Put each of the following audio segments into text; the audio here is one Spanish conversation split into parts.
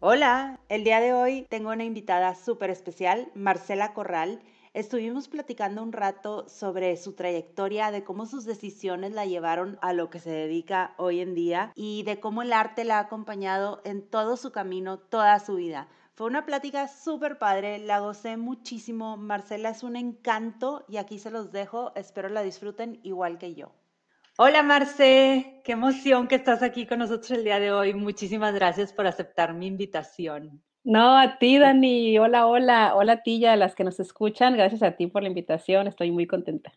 Hola, el día de hoy tengo una invitada súper especial, Marcela Corral. Estuvimos platicando un rato sobre su trayectoria, de cómo sus decisiones la llevaron a lo que se dedica hoy en día y de cómo el arte la ha acompañado en todo su camino, toda su vida. Fue una plática súper padre, la gocé muchísimo. Marcela es un encanto y aquí se los dejo. Espero la disfruten igual que yo. Hola Marce, qué emoción que estás aquí con nosotros el día de hoy. Muchísimas gracias por aceptar mi invitación. No, a ti Dani, hola, hola, hola a ti y a las que nos escuchan, gracias a ti por la invitación, estoy muy contenta.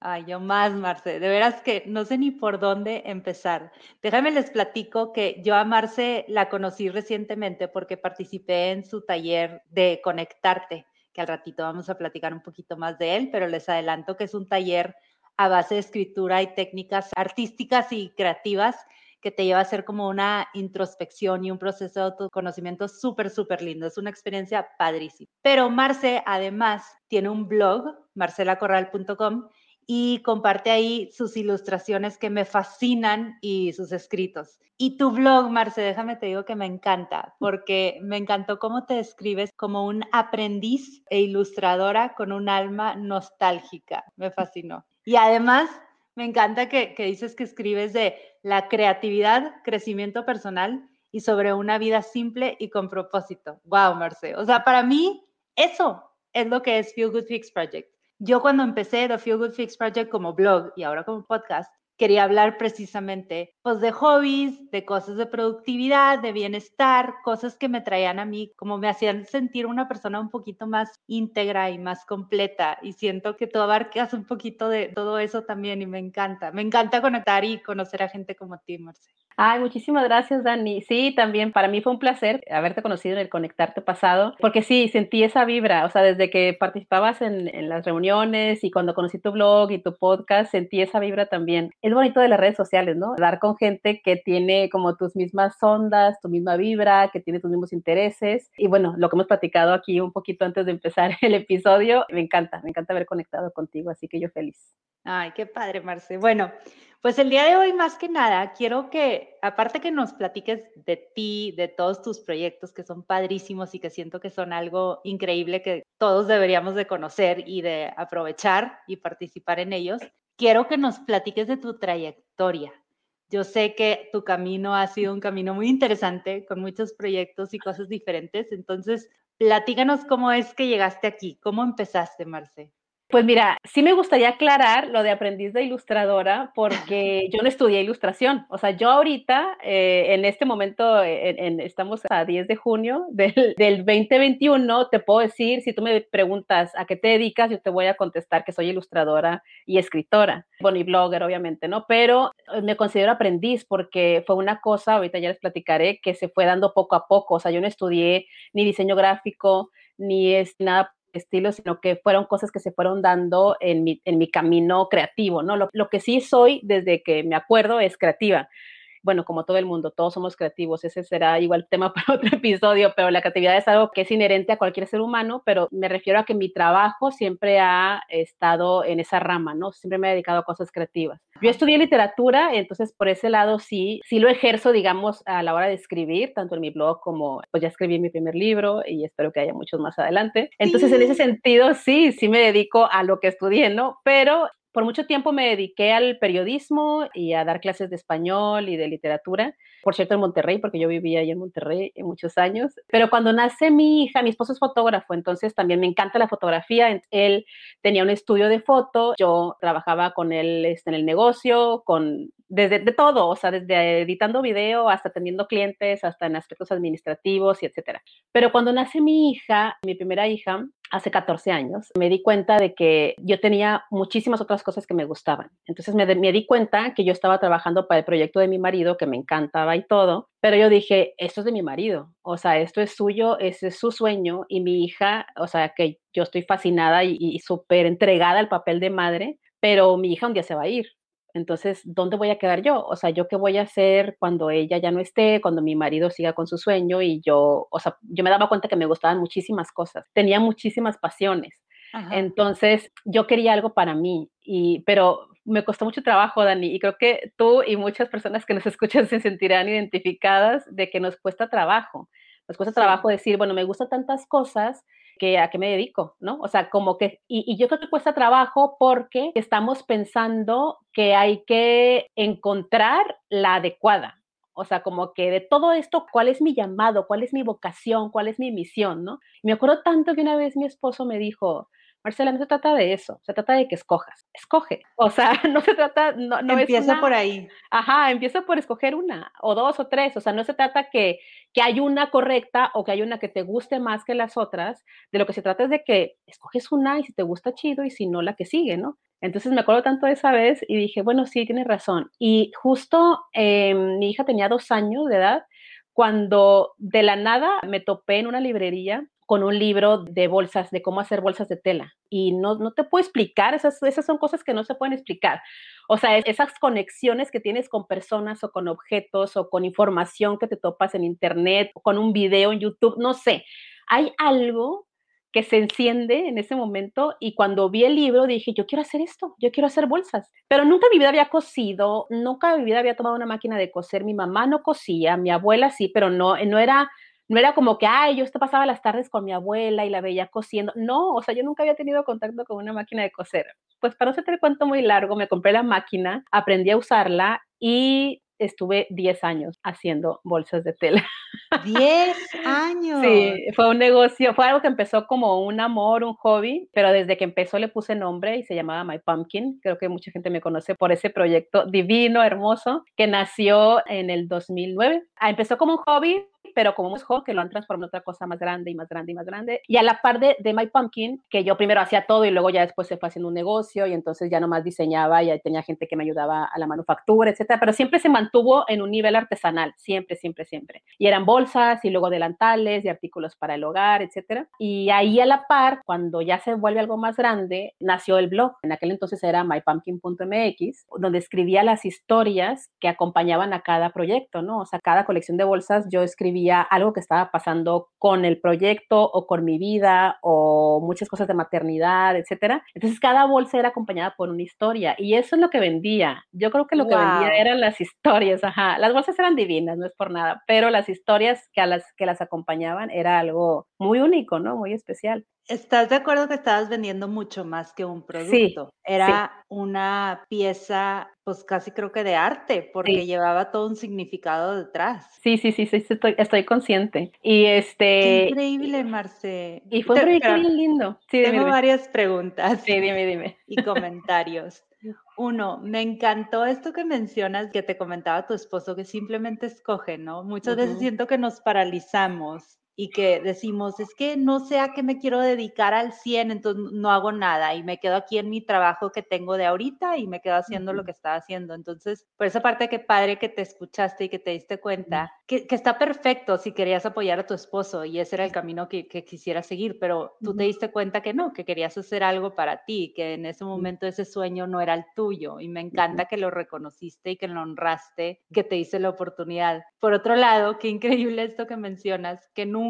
Ay, yo más, Marce, de veras que no sé ni por dónde empezar. Déjame les platico que yo a Marce la conocí recientemente porque participé en su taller de Conectarte, que al ratito vamos a platicar un poquito más de él, pero les adelanto que es un taller a base de escritura y técnicas artísticas y creativas que te lleva a hacer como una introspección y un proceso de autoconocimiento súper, súper lindo. Es una experiencia padrísima. Pero Marce además tiene un blog, marcelacorral.com, y comparte ahí sus ilustraciones que me fascinan y sus escritos. Y tu blog, Marce, déjame te digo que me encanta, porque me encantó cómo te describes como un aprendiz e ilustradora con un alma nostálgica. Me fascinó. Y además, me encanta que, dices que escribes de la creatividad, crecimiento personal y sobre una vida simple y con propósito. Wow, Marce. O sea, para mí, eso es lo que es Feel Good Fix Project. Yo cuando empecé The Feel Good Fix Project como blog y ahora como podcast, quería hablar precisamente pues de hobbies, de cosas de productividad, de bienestar, cosas que me traían a mí, como me hacían sentir una persona un poquito más íntegra y más completa. Y siento que tú abarcas un poquito de todo eso también y me encanta. Me encanta conectar y conocer a gente como ti, Marcela. Ay, muchísimas gracias, Dani. Sí, también para mí fue un placer haberte conocido en el Conectarte pasado, porque sí, sentí esa vibra, o sea, desde que participabas en, en, las reuniones y cuando conocí tu blog y tu podcast, sentí esa vibra también. Es bonito de las redes sociales, ¿no? Dar con gente que tiene como tus mismas ondas, tu misma vibra, que tiene tus mismos intereses. Y bueno, lo que hemos platicado aquí un poquito antes de empezar el episodio, me encanta, me encanta haber conectado contigo, así que yo feliz. Ay, qué padre, Marce. Bueno, pues el día de hoy, más que nada, quiero que, aparte que nos platiques de ti, de todos tus proyectos que son padrísimos y que siento que son algo increíble que todos deberíamos de conocer y de aprovechar y participar en ellos, quiero que nos platiques de tu trayectoria. Yo sé que tu camino ha sido un camino muy interesante, con muchos proyectos y cosas diferentes. Entonces, platícanos cómo es que llegaste aquí, cómo empezaste, Marce. Pues mira, sí me gustaría aclarar lo de aprendiz de ilustradora porque yo no estudié ilustración. O sea, yo ahorita, eh, en este momento, en, estamos a 10 de junio del, del, 2021, te puedo decir, si tú me preguntas a qué te dedicas, yo te voy a contestar que soy ilustradora y escritora. Bueno, y blogger, obviamente, ¿no? Pero eh, me considero aprendiz porque fue una cosa, ahorita ya les platicaré, que se fue dando poco a poco. O sea, yo no estudié ni diseño gráfico, ni es nada estilo, sino que fueron cosas que se fueron dando en mi, en mi camino creativo, ¿no? Lo, lo, que sí soy desde que me acuerdo es creativa bueno, como todo el mundo, todos somos creativos, ese será igual tema para otro episodio, pero la creatividad es algo que es inherente a cualquier ser humano, pero me refiero a que mi trabajo siempre ha estado en esa rama, ¿no? Siempre me he dedicado a cosas creativas. Yo estudié literatura, entonces por ese lado sí, sí lo ejerzo, digamos, a la hora de escribir, tanto en mi blog como, pues ya escribí mi primer libro y espero que haya muchos más adelante. Entonces, en ese sentido, sí, sí me dedico a lo que estudié, ¿no? Pero por mucho tiempo me dediqué al periodismo y a dar clases de español y de literatura. Por cierto, en Monterrey, porque yo vivía ahí en Monterrey en muchos años. Pero cuando nace mi hija, mi esposo es fotógrafo, entonces también me encanta la fotografía. Él tenía un estudio de foto, yo trabajaba con él este, en el negocio, con desde de todo, o sea, desde editando video hasta atendiendo clientes, hasta en aspectos administrativos y etcétera. Pero cuando nace mi hija, mi primera hija, hace 14 años, me di cuenta de que yo tenía muchísimas otras cosas que me gustaban. Entonces me, me, di cuenta que yo estaba trabajando para el proyecto de mi marido, que me encantaba y todo, pero yo dije, esto es de mi marido, o sea, esto es suyo, ese es su sueño y mi hija, o sea, que yo estoy fascinada y, y súper entregada al papel de madre, pero mi hija un día se va a ir. Entonces, ¿dónde voy a quedar yo? O sea, ¿yo qué voy a hacer cuando ella ya no esté, cuando mi marido siga con su sueño? Y yo, o sea, yo me daba cuenta que me gustaban muchísimas cosas, tenía muchísimas pasiones. Entonces, yo quería algo para mí, y, pero me costó mucho trabajo, Dani, y creo que tú y muchas personas que nos escuchan se sentirán identificadas de que nos cuesta trabajo. Nos cuesta trabajo decir, bueno, me gustan tantas cosas, que a qué me dedico, ¿no? O sea, como que, y, yo creo que cuesta trabajo porque estamos pensando que hay que encontrar la adecuada. O sea, como que de todo esto, ¿cuál es mi llamado? ¿Cuál es mi vocación? ¿Cuál es mi misión? ¿no? Me acuerdo tanto que una vez mi esposo me dijo, Marcela, no se trata de eso, se trata de que escojas, escoge. O sea, no se trata, no, no empieza por ahí. Ajá, empieza por escoger una, o dos, o tres. O sea, no se trata que, que hay una correcta o que hay una que te guste más que las otras. De lo que se trata es de que escoges una y si te gusta chido y si no, la que sigue, ¿no? Entonces me acuerdo tanto de esa vez y dije, bueno, sí, tienes razón. Y justo eh, mi hija tenía dos años de edad cuando de la nada me topé en una librería con un libro de bolsas, de cómo hacer bolsas de tela. Y no, no te puedo explicar, esas, esas son cosas que no se pueden explicar. O sea, esas conexiones que tienes con personas o con objetos o con información que te topas en internet con un video en YouTube, no sé. Hay algo que se enciende en ese momento y cuando vi el libro dije, yo quiero hacer esto, yo quiero hacer bolsas. Pero nunca en mi vida había cosido, nunca en mi vida había tomado una máquina de coser, mi mamá no cosía, mi abuela sí, pero no, no era no era como que, ay, yo pasaba las tardes con mi abuela y la veía cosiendo. No, o sea, yo nunca había tenido contacto con una máquina de coser. Pues para no hacerte el cuento muy largo, me compré la máquina, aprendí a usarla y estuve 10 años haciendo bolsas de tela. 10 años. Sí, fue un negocio, fue algo que empezó como un amor, un hobby, pero desde que empezó le puse nombre y se llamaba My Pumpkin. Creo que mucha gente me conoce por ese proyecto divino, hermoso, que nació en el 2009. Ah, empezó como un hobby, pero como un hobby que lo han transformado en otra cosa más grande y más grande y más grande. Y a la par de, de, My Pumpkin, que yo primero hacía todo y luego ya después se fue haciendo un negocio y entonces ya nomás diseñaba y tenía gente que me ayudaba a la manufactura, etcétera, pero siempre se mantuvo en un nivel artesanal, siempre, siempre, siempre. Y eran bolsas y luego delantales y artículos para el hogar, etcétera. Y ahí a la par, cuando ya se vuelve algo más grande, nació el blog. En aquel entonces era mypumpkin.mx, donde escribía las historias que acompañaban a cada proyecto, ¿no? O sea, cada colección de bolsas yo escribía algo que estaba pasando con el proyecto o con mi vida o muchas cosas de maternidad, etcétera. Entonces cada bolsa era acompañada por una historia y eso es lo que vendía. Yo creo que lo que vendía eran las historias, ajá. Las bolsas eran divinas, no es por nada, pero las historias que a las que las acompañaban era algo muy único, ¿no? Muy especial. ¿Estás de acuerdo que estabas vendiendo mucho más que un producto? Sí, Era sí. una pieza, pues casi creo que de arte, porque Sí. llevaba todo un significado detrás. Sí, sí, sí, sí, estoy, estoy consciente. Y Qué este, increíble, Marce. y fue un proyecto bien lindo. Sí, tengo dime. varias preguntas Sí, dime, dime. y comentarios. Uno, me encantó esto que mencionas que te comentaba tu esposo, que simplemente escoge, ¿no? Muchas veces siento que nos paralizamos y que decimos, es que no sé a qué me quiero dedicar al 100, entonces no hago nada y me quedo aquí en mi trabajo que tengo de ahorita y me quedo haciendo lo Ujú. que estaba haciendo. Entonces, por esa parte, qué padre que te escuchaste y que te diste cuenta que, que está perfecto si querías apoyar a tu esposo y ese era el camino que, que quisieras seguir, pero tú te Ujú. diste cuenta que no, que querías hacer algo para ti, que en ese momento ese sueño no era el tuyo y me encanta que lo reconociste y que lo honraste, que te hice la oportunidad. Por otro lado, qué increíble esto que mencionas, que nunca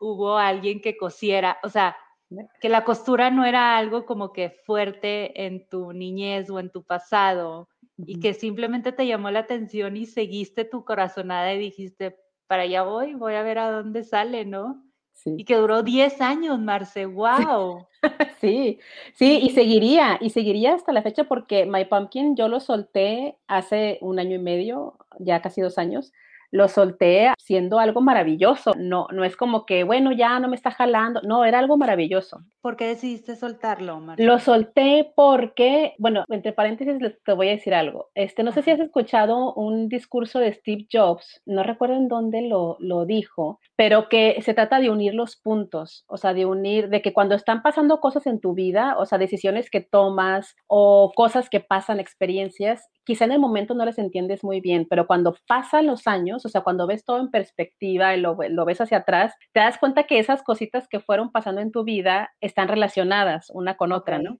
hubo alguien que cosiera, o sea, que la costura no era algo como que fuerte en tu niñez o en tu pasado y que simplemente te llamó la atención y seguiste tu corazonada y dijiste, para allá voy, voy a ver a dónde sale, ¿no? Y Sí. que duró 10 años, Marce, wow. Sí, sí, y seguiría, y seguiría hasta la fecha porque My Pumpkin yo lo solté hace un año y medio, ya casi dos años. Lo solté siendo algo maravilloso. No, no es como que, bueno, ya no me está jalando. No, era algo maravilloso. ¿Por qué decidiste soltarlo, Lo solté porque, bueno, entre paréntesis te voy a decir algo. Este, no sé si has escuchado un discurso de Steve Jobs, no recuerdo en dónde lo, lo dijo, pero que se trata de unir los puntos, o sea, de unir, de que cuando están pasando cosas en tu vida, o sea, decisiones que tomas o cosas que pasan, experiencias, quizá en el momento no les entiendes muy bien, pero cuando pasan los años, o sea, cuando ves todo en perspectiva y lo, lo ves hacia atrás, te das cuenta que esas cositas que fueron pasando en tu vida están relacionadas una con otra, ¿no?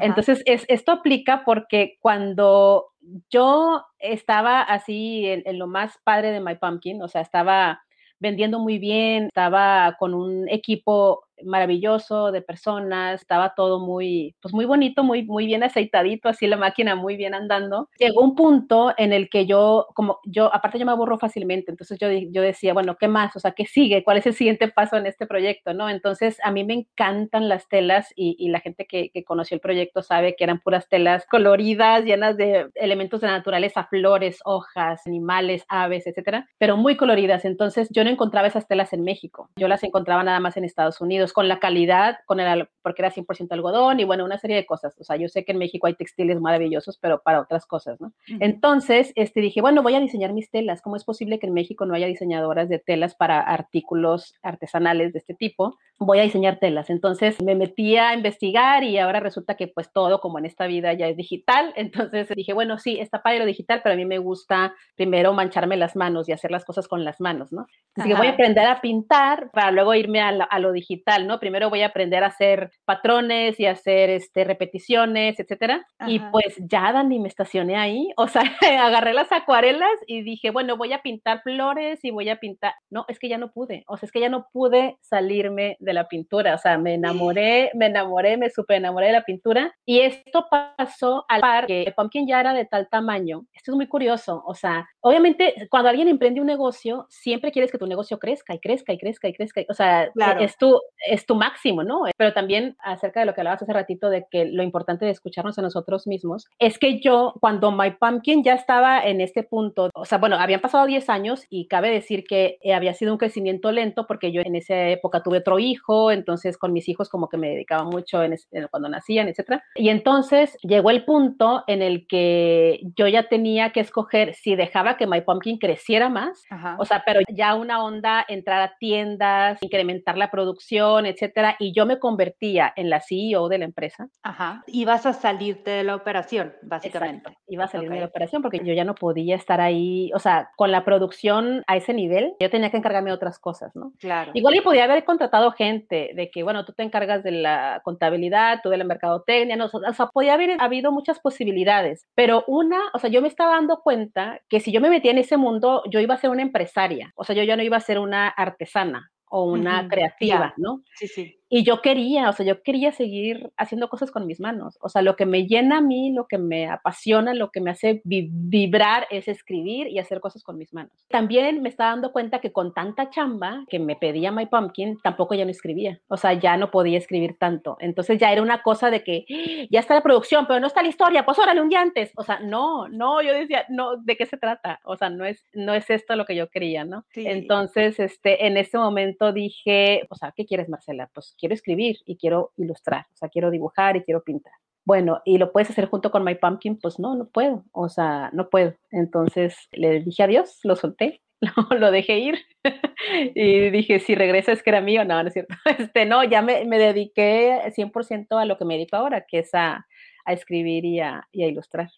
Entonces, es, esto aplica porque cuando yo estaba así en, en, lo más padre de My Pumpkin, o sea, estaba vendiendo muy bien, estaba con un equipo maravilloso de personas, estaba todo muy, pues muy bonito, muy, muy bien aceitadito, así la máquina muy bien andando. Llegó un punto en el que yo, como yo, aparte yo me aburro fácilmente, entonces yo, yo decía, bueno, ¿qué más? O sea, ¿qué sigue? ¿Cuál es el siguiente paso en este proyecto? ¿No? Entonces, a mí me encantan las telas y, la gente que, que, conoció el proyecto sabe que eran puras telas coloridas, llenas de elementos de naturaleza, flores, hojas, animales, aves, etcétera, pero muy coloridas. Entonces, yo no encontraba esas telas en México, yo las encontraba nada más en Estados Unidos con la calidad, con el, porque era 100% algodón y bueno, una serie de cosas. O sea, yo sé que en México hay textiles maravillosos, pero para otras cosas, ¿no? Entonces, este, dije, bueno, voy a diseñar mis telas. ¿Cómo es posible que en México no haya diseñadoras de telas para artículos artesanales de este tipo? Voy a diseñar telas. Entonces, me metí a investigar y ahora resulta que pues todo, como en esta vida, ya es digital. Entonces, dije, bueno, sí, está padre lo digital, pero a mí me gusta primero mancharme las manos y hacer las cosas con las manos, ¿no? Así que voy a aprender a pintar para luego irme a, a lo digital ¿no? Primero voy a aprender a hacer patrones y hacer este, repeticiones, etcétera. Y pues ya, Dani, me estacioné ahí, o sea, agarré las acuarelas y dije, bueno, voy a pintar flores y voy a pintar. No, es que ya no pude, o sea, es que ya no pude salirme de la pintura, o sea, me enamoré, me enamoré, me super enamoré de la pintura. Y esto pasó al par que el pumpkin ya era de tal tamaño. Esto es muy curioso, o sea, obviamente cuando alguien emprende un negocio, siempre quieres que tu negocio crezca y crezca y crezca y crezca. O sea, claro. es tu, es tu máximo, ¿no? Pero también acerca de lo que hablabas hace ratito de que lo importante de escucharnos a nosotros mismos, es que yo cuando My Pumpkin ya estaba en este punto, o sea, bueno, habían pasado 10 años y cabe decir que eh, había sido un crecimiento lento porque yo en esa época tuve otro hijo, entonces con mis hijos como que me dedicaba mucho en, en, cuando nacían, etcétera. Y entonces llegó el punto en el que yo ya tenía que escoger si dejaba que My Pumpkin creciera más, Ajá. o sea, pero ya una onda entrar a tiendas, incrementar la producción, etcétera, y yo me convertía en la CEO de la empresa. Ajá. Y vas a salirte de la operación, básicamente. Exacto. Iba a salir okay. de la operación porque yo ya no podía estar ahí, o sea, con la producción a ese nivel, yo tenía que encargarme de otras cosas, ¿no? Claro. Igual y podía haber contratado gente de que, bueno, tú te encargas de la contabilidad, tú de la mercadotecnia, no, o sea, podía haber habido muchas posibilidades, pero una, o sea, yo me estaba dando cuenta que si yo me metía en ese mundo, yo iba a ser una empresaria, o sea, yo ya no iba a ser una artesana, o una uh -huh. creativa, yeah. ¿no? Sí, sí. Y yo quería, o sea, yo quería seguir haciendo cosas con mis manos. O sea, lo que me llena a mí, lo que me apasiona, lo que me hace vi vibrar es escribir y hacer cosas con mis manos. También me estaba dando cuenta que con tanta chamba que me pedía My Pumpkin, tampoco ya no escribía. O sea, ya no podía escribir tanto. Entonces ya era una cosa de que ¡Ah! ya está la producción, pero no está la historia, pues órale un día antes. O sea, no, no, yo decía, no, ¿de qué se trata? O sea, no es, no es esto lo que yo quería, ¿no? Sí. Entonces, este, en ese momento dije, o sea, ¿qué quieres, Marcela? Pues quiero escribir y quiero ilustrar, o sea, quiero dibujar y quiero pintar. Bueno, ¿y lo puedes hacer junto con My Pumpkin? Pues no, no puedo, o sea, no puedo. Entonces le dije adiós, lo solté, lo, lo dejé ir y dije, si regresa es que era mío, no, no es cierto. Este, no, ya me, me dediqué 100% a lo que me dedico ahora, que es a, a escribir y a, y a ilustrar.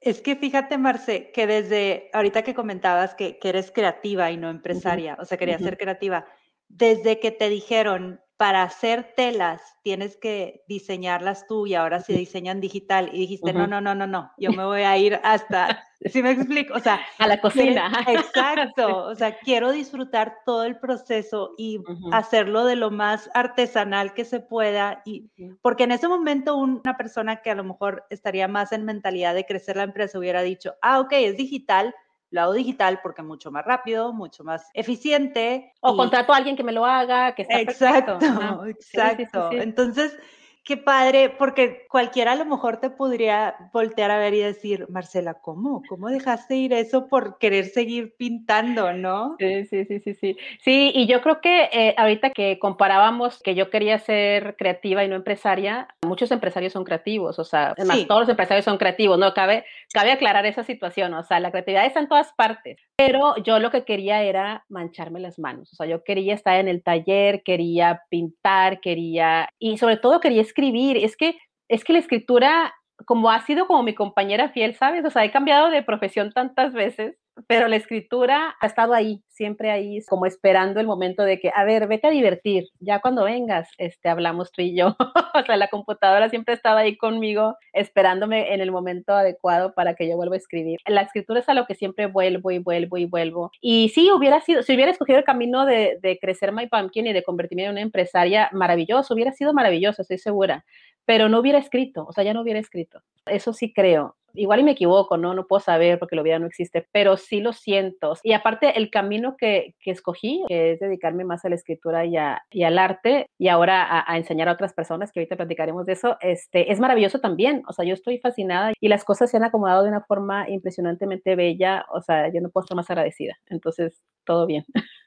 Es que fíjate, Marce, que desde ahorita que comentabas que, que eres creativa y no empresaria, uh -huh. o sea, querías uh -huh. ser creativa, desde que te dijeron para hacer telas tienes que diseñarlas tú y ahora se diseñan digital y dijiste, uh -huh. no, no, no, no, no, yo me voy a ir hasta, ¿sí me explico? O sea, a la cocina. Exacto, o sea, quiero disfrutar todo el proceso y uh -huh. hacerlo de lo más artesanal que se pueda y porque en ese momento una persona que a lo mejor estaría más en mentalidad de crecer la empresa hubiera dicho, ah, ok, es digital, lo hago digital porque es mucho más rápido, mucho más eficiente. O y... contrato a alguien que me lo haga, que está Exacto, perfecto. exacto. Sí, sí, sí, Entonces, Qué padre, porque cualquiera a lo mejor te podría voltear a ver y decir, Marcela, ¿cómo? ¿Cómo dejaste ir eso por querer seguir pintando, no? Sí, sí, sí, sí, sí. Sí, y yo creo que eh, ahorita que comparábamos que yo quería ser creativa y no empresaria, muchos empresarios son creativos, o sea, además todos los empresarios son creativos, ¿no? Cabe, cabe aclarar esa situación, o sea, la creatividad está en todas partes, pero yo lo que quería era mancharme las manos, o sea, yo quería estar en el taller, quería pintar, quería, y sobre todo quería escribir. Es que, es que la escritura, como ha sido como mi compañera fiel, ¿sabes? O sea, he cambiado de profesión tantas veces pero la escritura ha estado ahí, siempre ahí, como esperando el momento de que, a ver, vete a divertir, ya cuando vengas, este, hablamos tú y yo. o sea, la computadora siempre estaba ahí conmigo, esperándome en el momento adecuado para que yo vuelva a escribir. La escritura es a lo que siempre vuelvo y vuelvo y vuelvo. Y sí, hubiera sido, si hubiera escogido el camino de, de crecer My Pumpkin y de convertirme en una empresaria, maravilloso, hubiera sido maravilloso, estoy segura, pero no hubiera escrito, o sea, ya no hubiera escrito. Eso sí creo igual y me equivoco, ¿no? No puedo saber porque la vida no existe, pero sí lo siento. Y aparte, el camino que, que escogí, que es dedicarme más a la escritura y, y al arte, y ahora a, enseñar a otras personas, que ahorita platicaremos de eso, este, es maravilloso también. O sea, yo estoy fascinada y las cosas se han acomodado de una forma impresionantemente bella. O sea, yo no puedo estar más agradecida. Entonces, todo bien.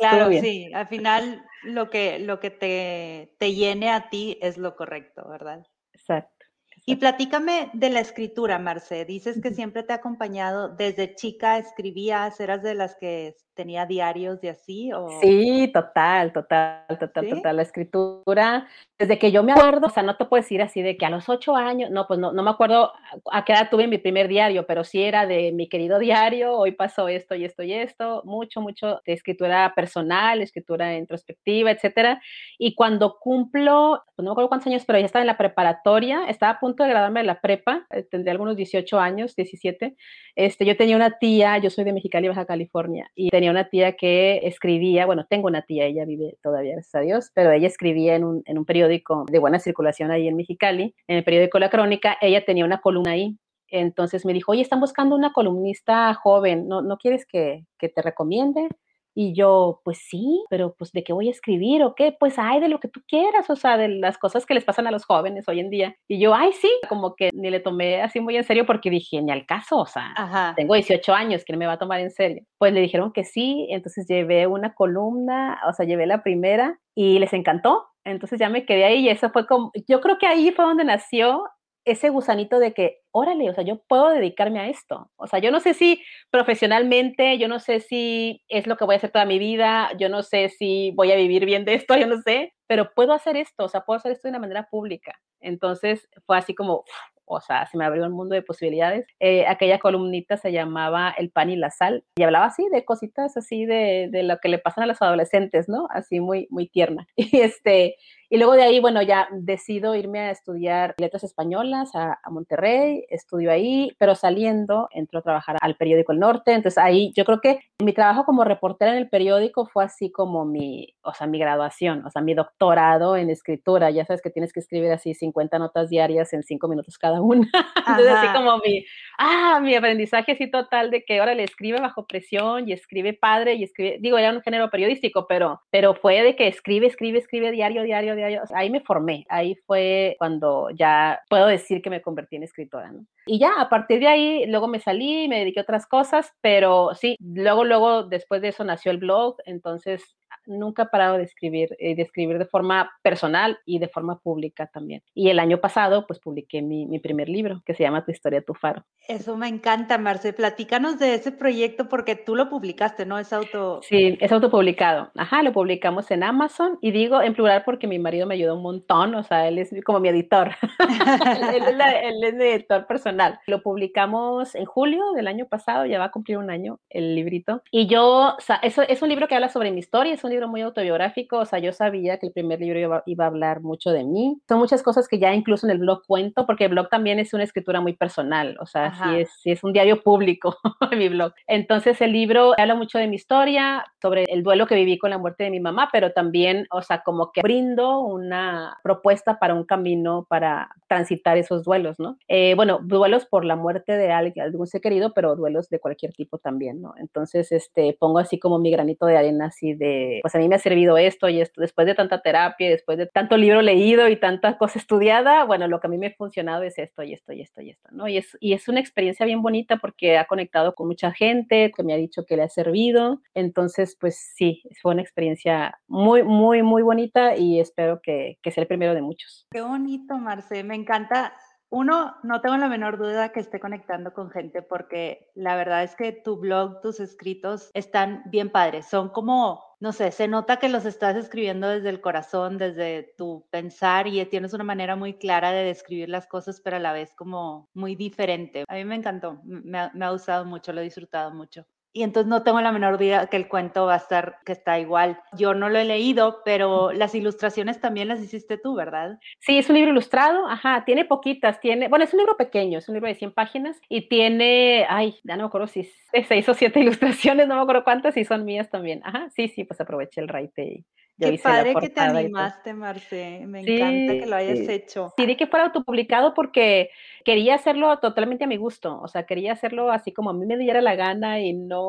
Claro, sí. Al final, lo que, lo que te, te llene a ti es lo correcto, ¿verdad? Exacto. Y platícame de la escritura, Marce. Dices que siempre te ha acompañado. Desde chica escribías, eras de las que tenía diarios de así. ¿o? Sí, total, total, total, total. La escritura, desde que yo me acuerdo, o sea, no te puedes decir así de que a los ocho años, no, pues no, no me acuerdo a qué edad tuve mi primer diario, pero sí era de mi querido diario, hoy pasó esto y esto y esto, mucho, mucho de escritura personal, escritura introspectiva, etcétera. Y cuando cumplo, pues no me acuerdo cuántos años, pero ya estaba en la preparatoria, estaba a punto de graduarme de la prepa, eh, tendría algunos 18 años, 17. Este, yo tenía una tía, yo soy de Mexicali, Baja California, y tenía una tía que escribía, bueno, tengo una tía, ella vive todavía, gracias a Dios, pero ella escribía en un, en un periódico de buena circulación ahí en Mexicali, en el periódico La Crónica, ella tenía una columna ahí. Entonces me dijo, oye, están buscando una columnista joven, ¿no, no quieres que, que te recomiende? Y yo, pues sí, pero pues de qué voy a escribir o qué, pues ay, de lo que tú quieras, o sea, de las cosas que les pasan a los jóvenes hoy en día. Y yo, ay, sí, como que ni le tomé así muy en serio porque dije, ni al caso, o sea, tengo 18 años, ¿quién me va a tomar en serio? Pues le dijeron que sí, entonces llevé una columna, o sea, llevé la primera y les encantó. Entonces ya me quedé ahí y eso fue como, yo creo que ahí fue donde nació ese gusanito de que, órale, o sea, yo puedo dedicarme a esto. O sea, yo no sé si profesionalmente, yo no sé si es lo que voy a hacer toda mi vida, yo no sé si voy a vivir bien de esto, yo no sé, pero puedo hacer esto, o sea, puedo hacer esto de una manera pública. Entonces fue así como, o sea, se me abrió un mundo de posibilidades. Eh, aquella columnita se llamaba El pan y la sal y hablaba así de cositas así de, de lo que le pasan a los adolescentes, ¿no? Así muy, muy tierna. Y este, y luego de ahí, bueno, ya decido irme a estudiar letras españolas a, Monterrey, estudio ahí, pero saliendo entro a trabajar al periódico El Norte. Entonces ahí yo creo que mi trabajo como reportera en el periódico fue así como mi, o sea, mi graduación, o sea, mi doctorado en escritura. Ya sabes que tienes que escribir así 50 notas diarias en 5 minutos cada una. Entonces así como mi, ah, mi aprendizaje así total de que ahora le escribe bajo presión y escribe padre y escribe, digo, era un género periodístico, pero, pero fue de que escribe, escribe, escribe diario, diario, ahí me formé, ahí fue cuando ya puedo decir que me convertí en escritora, ¿no? Y ya, a partir de ahí, luego me salí, me dediqué a otras cosas, pero sí, luego, luego, después de eso nació el blog, entonces nunca he parado de escribir, eh, de escribir de forma personal y de forma pública también. Y el año pasado, pues publiqué mi, mi, primer libro, que se llama Tu historia, tu faro. Eso me encanta, Marce. Platícanos de ese proyecto porque tú lo publicaste, ¿no? Es auto... Sí, es autopublicado. Ajá, lo publicamos en Amazon y digo en plural porque mi marido me ayudó un montón, o sea, él es como mi editor. él, él es mi editor personal. Lo publicamos en julio del año pasado, ya va a cumplir un año el librito. Y yo, o sea, eso es un libro que habla sobre mi historia, es un libro muy autobiográfico, o sea, yo sabía que el primer libro iba, a hablar mucho de mí. Son muchas cosas que ya incluso en el blog cuento, porque el blog también es una escritura muy personal, o sea, sí es, sí es un diario público mi blog. Entonces el libro habla mucho de mi historia, sobre el duelo que viví con la muerte de mi mamá, pero también, o sea, como que brindo una propuesta para un camino para transitar esos duelos, ¿no? Eh, bueno, duelos por la muerte de alguien, algún ser querido, pero duelos de cualquier tipo también, ¿no? Entonces, este, pongo así como mi granito de arena así de, pues, pues a mí me ha servido esto y esto, después de tanta terapia, después de tanto libro leído y tanta cosa estudiada, bueno, lo que a mí me ha funcionado es esto y esto y esto y esto, ¿no? Y es, y es una experiencia bien bonita porque ha conectado con mucha gente que me ha dicho que le ha servido, entonces, pues sí, fue una experiencia muy, muy, muy bonita y espero que, que sea el primero de muchos. Qué bonito, Marce, me encanta uno, no tengo la menor duda que esté conectando con gente porque la verdad es que tu blog, tus escritos están bien padres. Son como, no sé, se nota que los estás escribiendo desde el corazón, desde tu pensar y tienes una manera muy clara de describir las cosas, pero a la vez como muy diferente. A mí me encantó, me ha, me ha gustado mucho, lo he disfrutado mucho. Y entonces no tengo la menor duda que el cuento va a estar, que está igual. Yo no lo he leído, pero las ilustraciones también las hiciste tú, ¿verdad? Sí, es un libro ilustrado, ajá, tiene poquitas, tiene, bueno, es un libro pequeño, es un libro de 100 páginas y tiene, ay, ya no me acuerdo si es seis o siete ilustraciones, no me acuerdo cuántas y son mías también. Ajá, sí, sí, pues aproveché el raite y Qué padre que te animaste, Marce. Me encanta que lo hayas hecho. Sí, di que fuera autopublicado porque quería hacerlo totalmente a mi gusto. O sea, quería hacerlo así como a mí me diera la gana y no,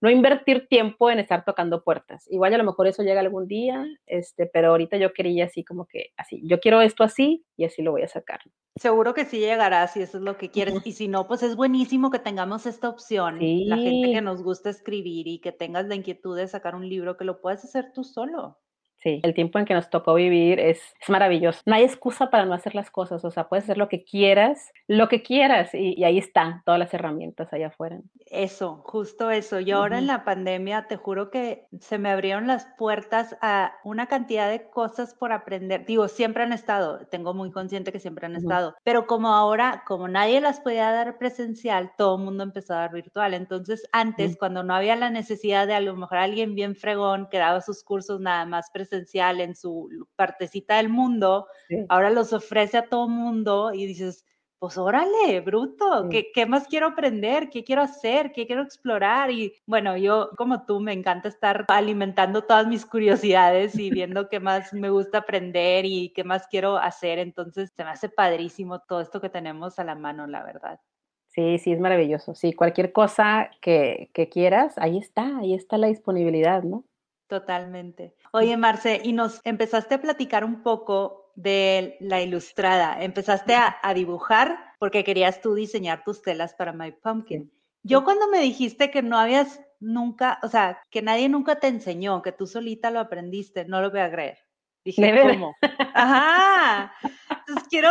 no invertir tiempo en estar tocando puertas. Igual a lo mejor eso llega algún día, este, pero ahorita yo quería así como que así. Yo quiero esto así y así lo voy a sacar. Seguro que sí llegará si eso es lo que quieres. Y si no, pues es buenísimo que tengamos esta opción. La gente que nos gusta escribir y que tengas la inquietud de sacar un libro, que lo puedas hacer tú solo. Sí, el tiempo en que nos tocó vivir es, es, maravilloso. No hay excusa para no hacer las cosas, o sea, puedes hacer lo que quieras, lo que quieras, y, y ahí están todas las herramientas allá afuera. Eso, justo eso. Yo uh -huh. ahora en la pandemia te juro que se me abrieron las puertas a una cantidad de cosas por aprender. Digo, siempre han estado, tengo muy consciente que siempre han uh -huh. estado, pero como ahora, como nadie las podía dar presencial, todo el mundo empezó a dar virtual. Entonces, antes, uh -huh. cuando no había la necesidad de a lo mejor alguien bien fregón que daba sus cursos nada más presencial, esencial en su partecita del mundo, sí. ahora los ofrece a todo mundo y dices, pues órale, bruto. ¿qué, ¿qué, más quiero aprender? ¿Qué quiero hacer? ¿Qué quiero explorar? Y bueno, yo como tú me encanta estar alimentando todas mis curiosidades y viendo qué más me gusta aprender y qué más quiero hacer. Entonces se me hace padrísimo todo esto que tenemos a la mano, la verdad. Sí, sí, es maravilloso. Sí, cualquier cosa que, que quieras, ahí está, ahí está la disponibilidad, ¿no? Totalmente. Oye, Marce, y nos empezaste a platicar un poco de la ilustrada. Empezaste a, a dibujar porque querías tú diseñar tus telas para My Pumpkin. Yo cuando me dijiste que no habías nunca, o sea, que nadie nunca te enseñó, que tú solita lo aprendiste, no lo voy a creer. Dije, ¿cómo? Ajá. Entonces quiero,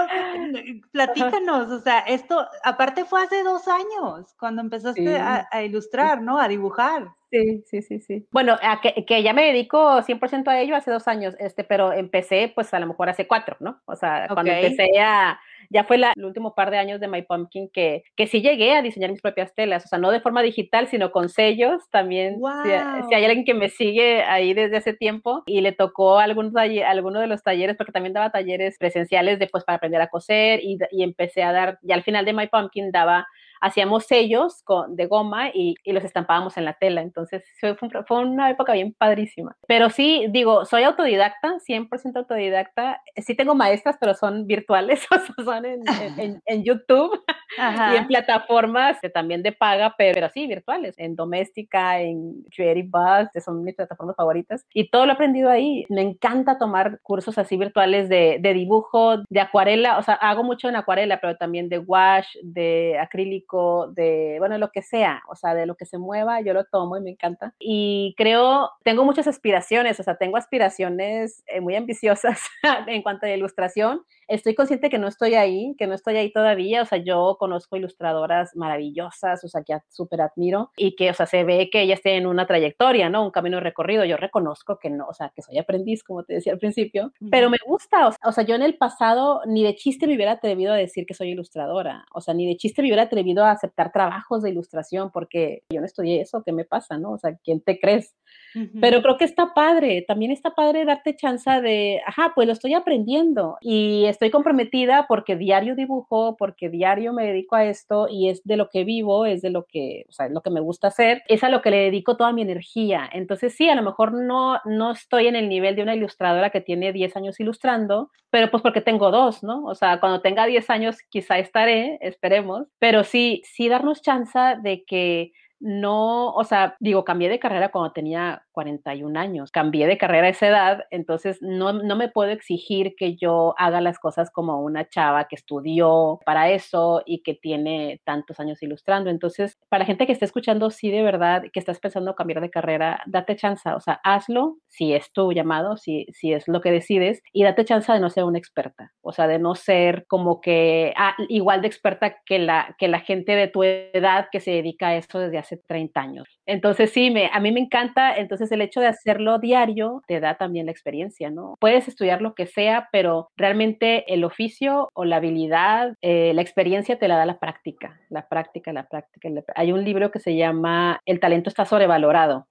platícanos, o sea, esto, aparte fue hace dos años, cuando empezaste sí. a, a, ilustrar, ¿no? A dibujar. Sí, sí, sí, sí. Bueno, a que, que, ya me dedico 100% a ello hace dos años, este, pero empecé pues a lo mejor hace cuatro, ¿no? O sea, okay. cuando empecé a, ya fue la, el último par de años de My Pumpkin que, que sí llegué a diseñar mis propias telas, o sea, no de forma digital, sino con sellos también. Wow. Si, si, hay alguien que me sigue ahí desde hace tiempo y le tocó algún taller, alguno de los talleres, porque también daba talleres presenciales después para aprender a coser y, y empecé a dar, y al final de My Pumpkin daba hacíamos sellos con, de goma y, y, los estampábamos en la tela. Entonces fue, fue, una época bien padrísima. Pero sí, digo, soy autodidacta, 100% autodidacta. Sí tengo maestras, pero son virtuales, o sea, son en, en, en YouTube Ajá. y en plataformas también de paga, pero, pero sí, virtuales, en Doméstica, en Creative Buzz, que son mis plataformas favoritas. Y todo lo he aprendido ahí. Me encanta tomar cursos así virtuales de, de dibujo, de acuarela, o sea, hago mucho en acuarela, pero también de wash, de acrílico de, bueno, lo que sea, o sea, de lo que se mueva, yo lo tomo y me encanta. Y creo, tengo muchas aspiraciones, o sea, tengo aspiraciones eh, muy ambiciosas en cuanto a ilustración. Estoy consciente que no estoy ahí, que no estoy ahí todavía, o sea, yo conozco ilustradoras maravillosas, o sea, que súper admiro y que, o sea, se ve que ellas tienen una trayectoria, ¿no? Un camino recorrido. Yo reconozco que no, o sea, que soy aprendiz, como te decía al principio, pero me gusta, o sea, yo en el pasado ni de chiste me hubiera atrevido a decir que soy ilustradora, o sea, ni de chiste me hubiera atrevido a aceptar trabajos de ilustración porque yo no estudié eso, ¿qué me pasa, no? O sea, ¿quién te crees? Uh -huh. Pero creo que está padre, también está padre darte chance de, ajá, pues lo estoy aprendiendo y estoy comprometida porque diario dibujo, porque diario me dedico a esto y es de lo que vivo, es de lo que, o sea, es lo que me gusta hacer, es a lo que le dedico toda mi energía. Entonces sí, a lo mejor no, no estoy en el nivel de una ilustradora que tiene 10 años ilustrando, pero pues porque tengo dos, ¿no? O sea, cuando tenga 10 años quizá estaré, esperemos, pero sí, sí darnos chance de que no, o sea, digo, cambié de carrera cuando tenía 41 años, cambié de carrera a esa edad, entonces no, no me puedo exigir que yo haga las cosas como una chava que estudió para eso y que tiene tantos años ilustrando. Entonces, para la gente que está escuchando, sí, de verdad, que estás pensando cambiar de carrera, date chance, o sea, hazlo si es tu llamado, si, si es lo que decides, y date chance de no ser una experta, o sea, de no ser como que ah, igual de experta que la, que la gente de tu edad que se dedica a eso desde hace 30 años. Entonces sí, me, a mí me encanta, entonces el hecho de hacerlo diario te da también la experiencia, ¿no? Puedes estudiar lo que sea, pero realmente el oficio o la habilidad, eh, la experiencia te la da la práctica, la práctica, la práctica. Hay un libro que se llama El talento está sobrevalorado.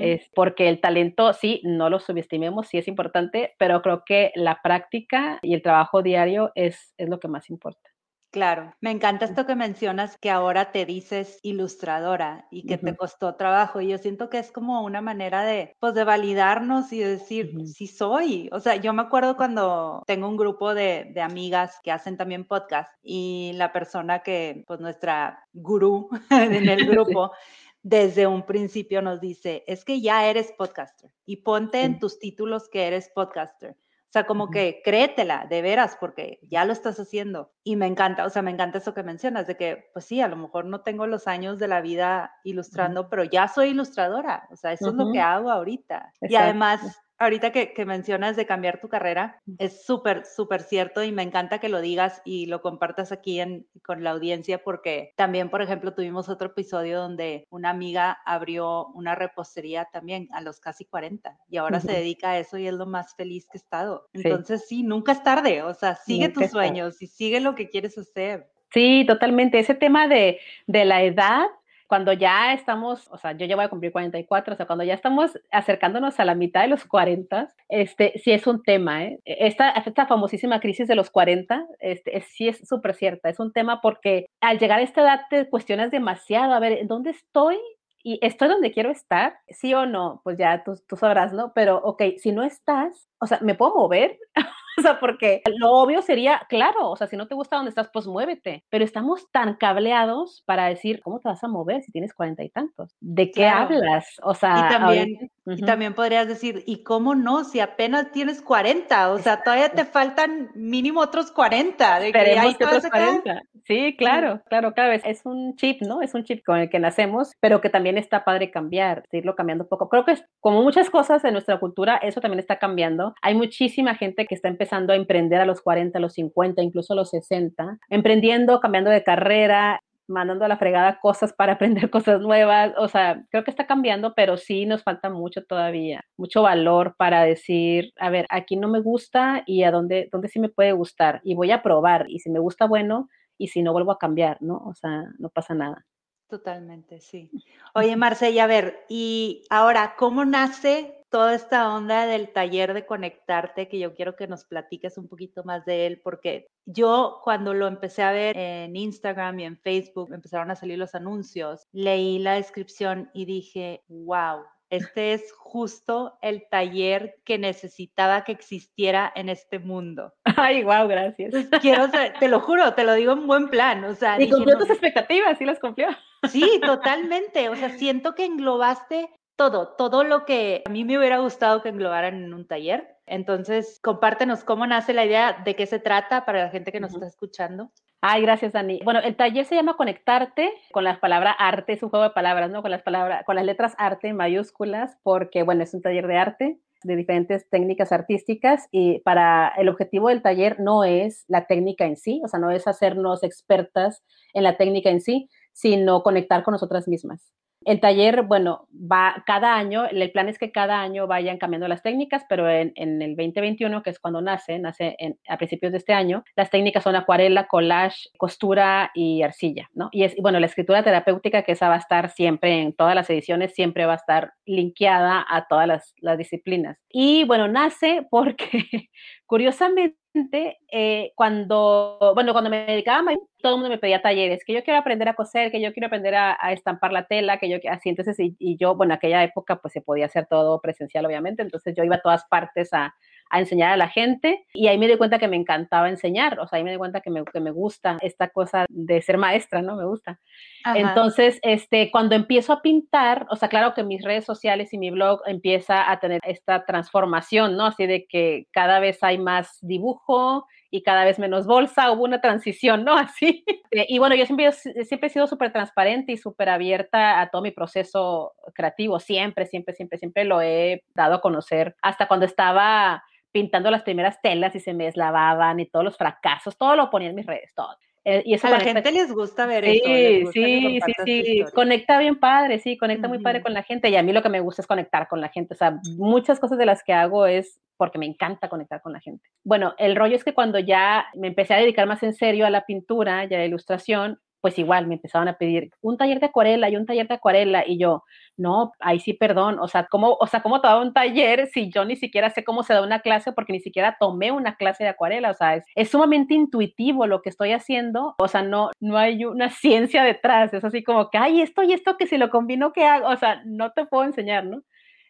Es porque el talento, sí, no lo subestimemos, sí es importante, pero creo que la práctica y el trabajo diario es, es lo que más importa. Claro, me encanta esto que mencionas que ahora te dices ilustradora y que te costó trabajo. Y yo siento que es como una manera de, pues, de validarnos y decir, sí soy. O sea, yo me acuerdo cuando tengo un grupo de, de, amigas que hacen también podcast y la persona que, pues, nuestra gurú en el grupo. desde un principio nos dice, es que ya eres podcaster y ponte en tus títulos que eres podcaster. O sea, como que créetela, de veras, porque ya lo estás haciendo. Y me encanta, o sea, me encanta eso que mencionas, de que, pues sí, a lo mejor no tengo los años de la vida ilustrando, pero ya soy ilustradora. O sea, eso es lo que hago ahorita. Y además, ahorita que, mencionas de cambiar tu carrera, es súper, súper cierto y me encanta que lo digas y lo compartas aquí en, con la audiencia porque también, por ejemplo, tuvimos otro episodio donde una amiga abrió una repostería también a los casi 40 y ahora se dedica a eso y es lo más feliz que he estado. Entonces, sí, nunca es tarde, o sea, sigue tus sueños y sigue lo que quieres hacer. Sí, totalmente. Ese tema de, de la edad cuando ya estamos, o sea, yo ya voy a cumplir 44, o sea, cuando ya estamos acercándonos a la mitad de los 40, este, sí es un tema, ¿eh? Esta, esta famosísima crisis de los 40, este, sí es súper cierta, es un tema porque al llegar a esta edad te cuestionas demasiado, a ver, ¿dónde estoy? y estoy donde quiero estar, sí o no, pues ya tú, tú sabrás, ¿no? Pero, ok, si no estás, o sea, ¿me puedo mover? o sea, porque lo obvio sería, claro, o sea, si no te gusta donde estás, pues muévete. Pero estamos tan cableados para decir, ¿cómo te vas a mover si tienes cuarenta y tantos? ¿De qué hablas? O sea, y también, y también podrías decir, ¿y cómo no? Si apenas tienes 40, o sea, todavía te faltan mínimo otros 40. De que, que otros 40. Sí, claro, claro, cada vez es un chip, ¿no? Es un chip con el que nacemos, pero que también está padre cambiar, irlo cambiando poco. Creo que es, como muchas cosas en nuestra cultura, eso también está cambiando. Hay muchísima gente que está empezando a emprender a los 40, a los 50, incluso a los 60, emprendiendo, cambiando de carrera, mandando a la fregada cosas para aprender cosas nuevas. O sea, creo que está cambiando, pero sí nos falta mucho todavía, mucho valor para decir, a ver, aquí no me gusta y a dónde, dónde sí me puede gustar. Y voy a probar. Y si me gusta, bueno, y si no vuelvo a cambiar, ¿no? O sea, no pasa nada. Totalmente, sí. Oye, Marcella, a ver, y ahora, ¿cómo nace toda esta onda del taller de conectarte? Que yo quiero que nos platiques un poquito más de él, porque yo cuando lo empecé a ver en Instagram y en Facebook, empezaron a salir los anuncios, leí la descripción y dije, wow, este es justo el taller que necesitaba que existiera en este mundo. Ay, wow, gracias. Quiero, te lo juro, te lo digo en buen plan. O sea, y cumplió tus expectativas, sí las cumplió. Sí, totalmente. O sea, siento que englobaste todo, todo lo que a mí me hubiera gustado que englobaran en un taller. Entonces, compártenos cómo nace la idea, de qué se trata para la gente que nos está escuchando. Ay, gracias, Dani. Bueno, el taller se llama Conectarte con la palabra arte, es un juego de palabras, ¿no? Con las palabras, con las letras arte en mayúsculas, porque, bueno, es un taller de arte de diferentes técnicas artísticas y para el objetivo del taller no es la técnica en sí, o sea, no es hacernos expertas en la técnica en sí, sino conectar con nosotras mismas. El taller, bueno, va cada año, el plan es que cada año vayan cambiando las técnicas, pero en, el 2021, que es cuando nace, nace a principios de este año, las técnicas son acuarela, collage, costura y arcilla, ¿no? Y es, bueno, la escritura terapéutica, que esa va a estar siempre en todas las ediciones, siempre va a estar linkeada a todas las disciplinas. Y bueno, nace porque, curiosamente, eh, cuando, bueno, cuando me dedicaba a todo el mundo me pedía talleres, que yo quiero aprender a coser, que yo quiero aprender a, estampar la tela, que yo así, entonces, y, yo, bueno, en aquella época pues se podía hacer todo presencial, obviamente, entonces yo iba a todas partes a, a enseñar a la gente y ahí me di cuenta que me encantaba enseñar, o sea, ahí me di cuenta que me, que me gusta esta cosa de ser maestra, ¿no? Me gusta. Entonces, este, cuando empiezo a pintar, o sea, claro que mis redes sociales y mi blog empieza a tener esta transformación, ¿no? Así de que cada vez hay más dibujo y cada vez menos bolsa, hubo una transición, ¿no? Así. Y bueno, yo siempre, siempre he sido súper transparente y súper abierta a todo mi proceso creativo, siempre, siempre, siempre, siempre lo he dado a conocer, hasta cuando estaba pintando las primeras telas y se me deslavaban y todos los fracasos, todo lo ponía en mis redes, todo. Eh, y eso a la gente les gusta ver eso. sí, sí, sí. Conecta bien padre, sí, conecta muy padre con la gente. Y a mí lo que me gusta es conectar con la gente. O sea, muchas cosas de las que hago es porque me encanta conectar con la gente. Bueno, el rollo es que cuando ya me empecé a dedicar más en serio a la pintura y a la ilustración, pues igual me empezaban a pedir un taller de acuarela y un taller de acuarela y yo, no, ahí sí, perdón, o sea, ¿cómo, o sea, ¿cómo te da un taller si yo ni siquiera sé cómo se da una clase porque ni siquiera tomé una clase de acuarela? O sea, es, sumamente intuitivo lo que estoy haciendo, o sea, no, no hay una ciencia detrás, es así como que, ay, esto y esto que si lo combino, ¿qué hago? O sea, no te puedo enseñar, ¿no?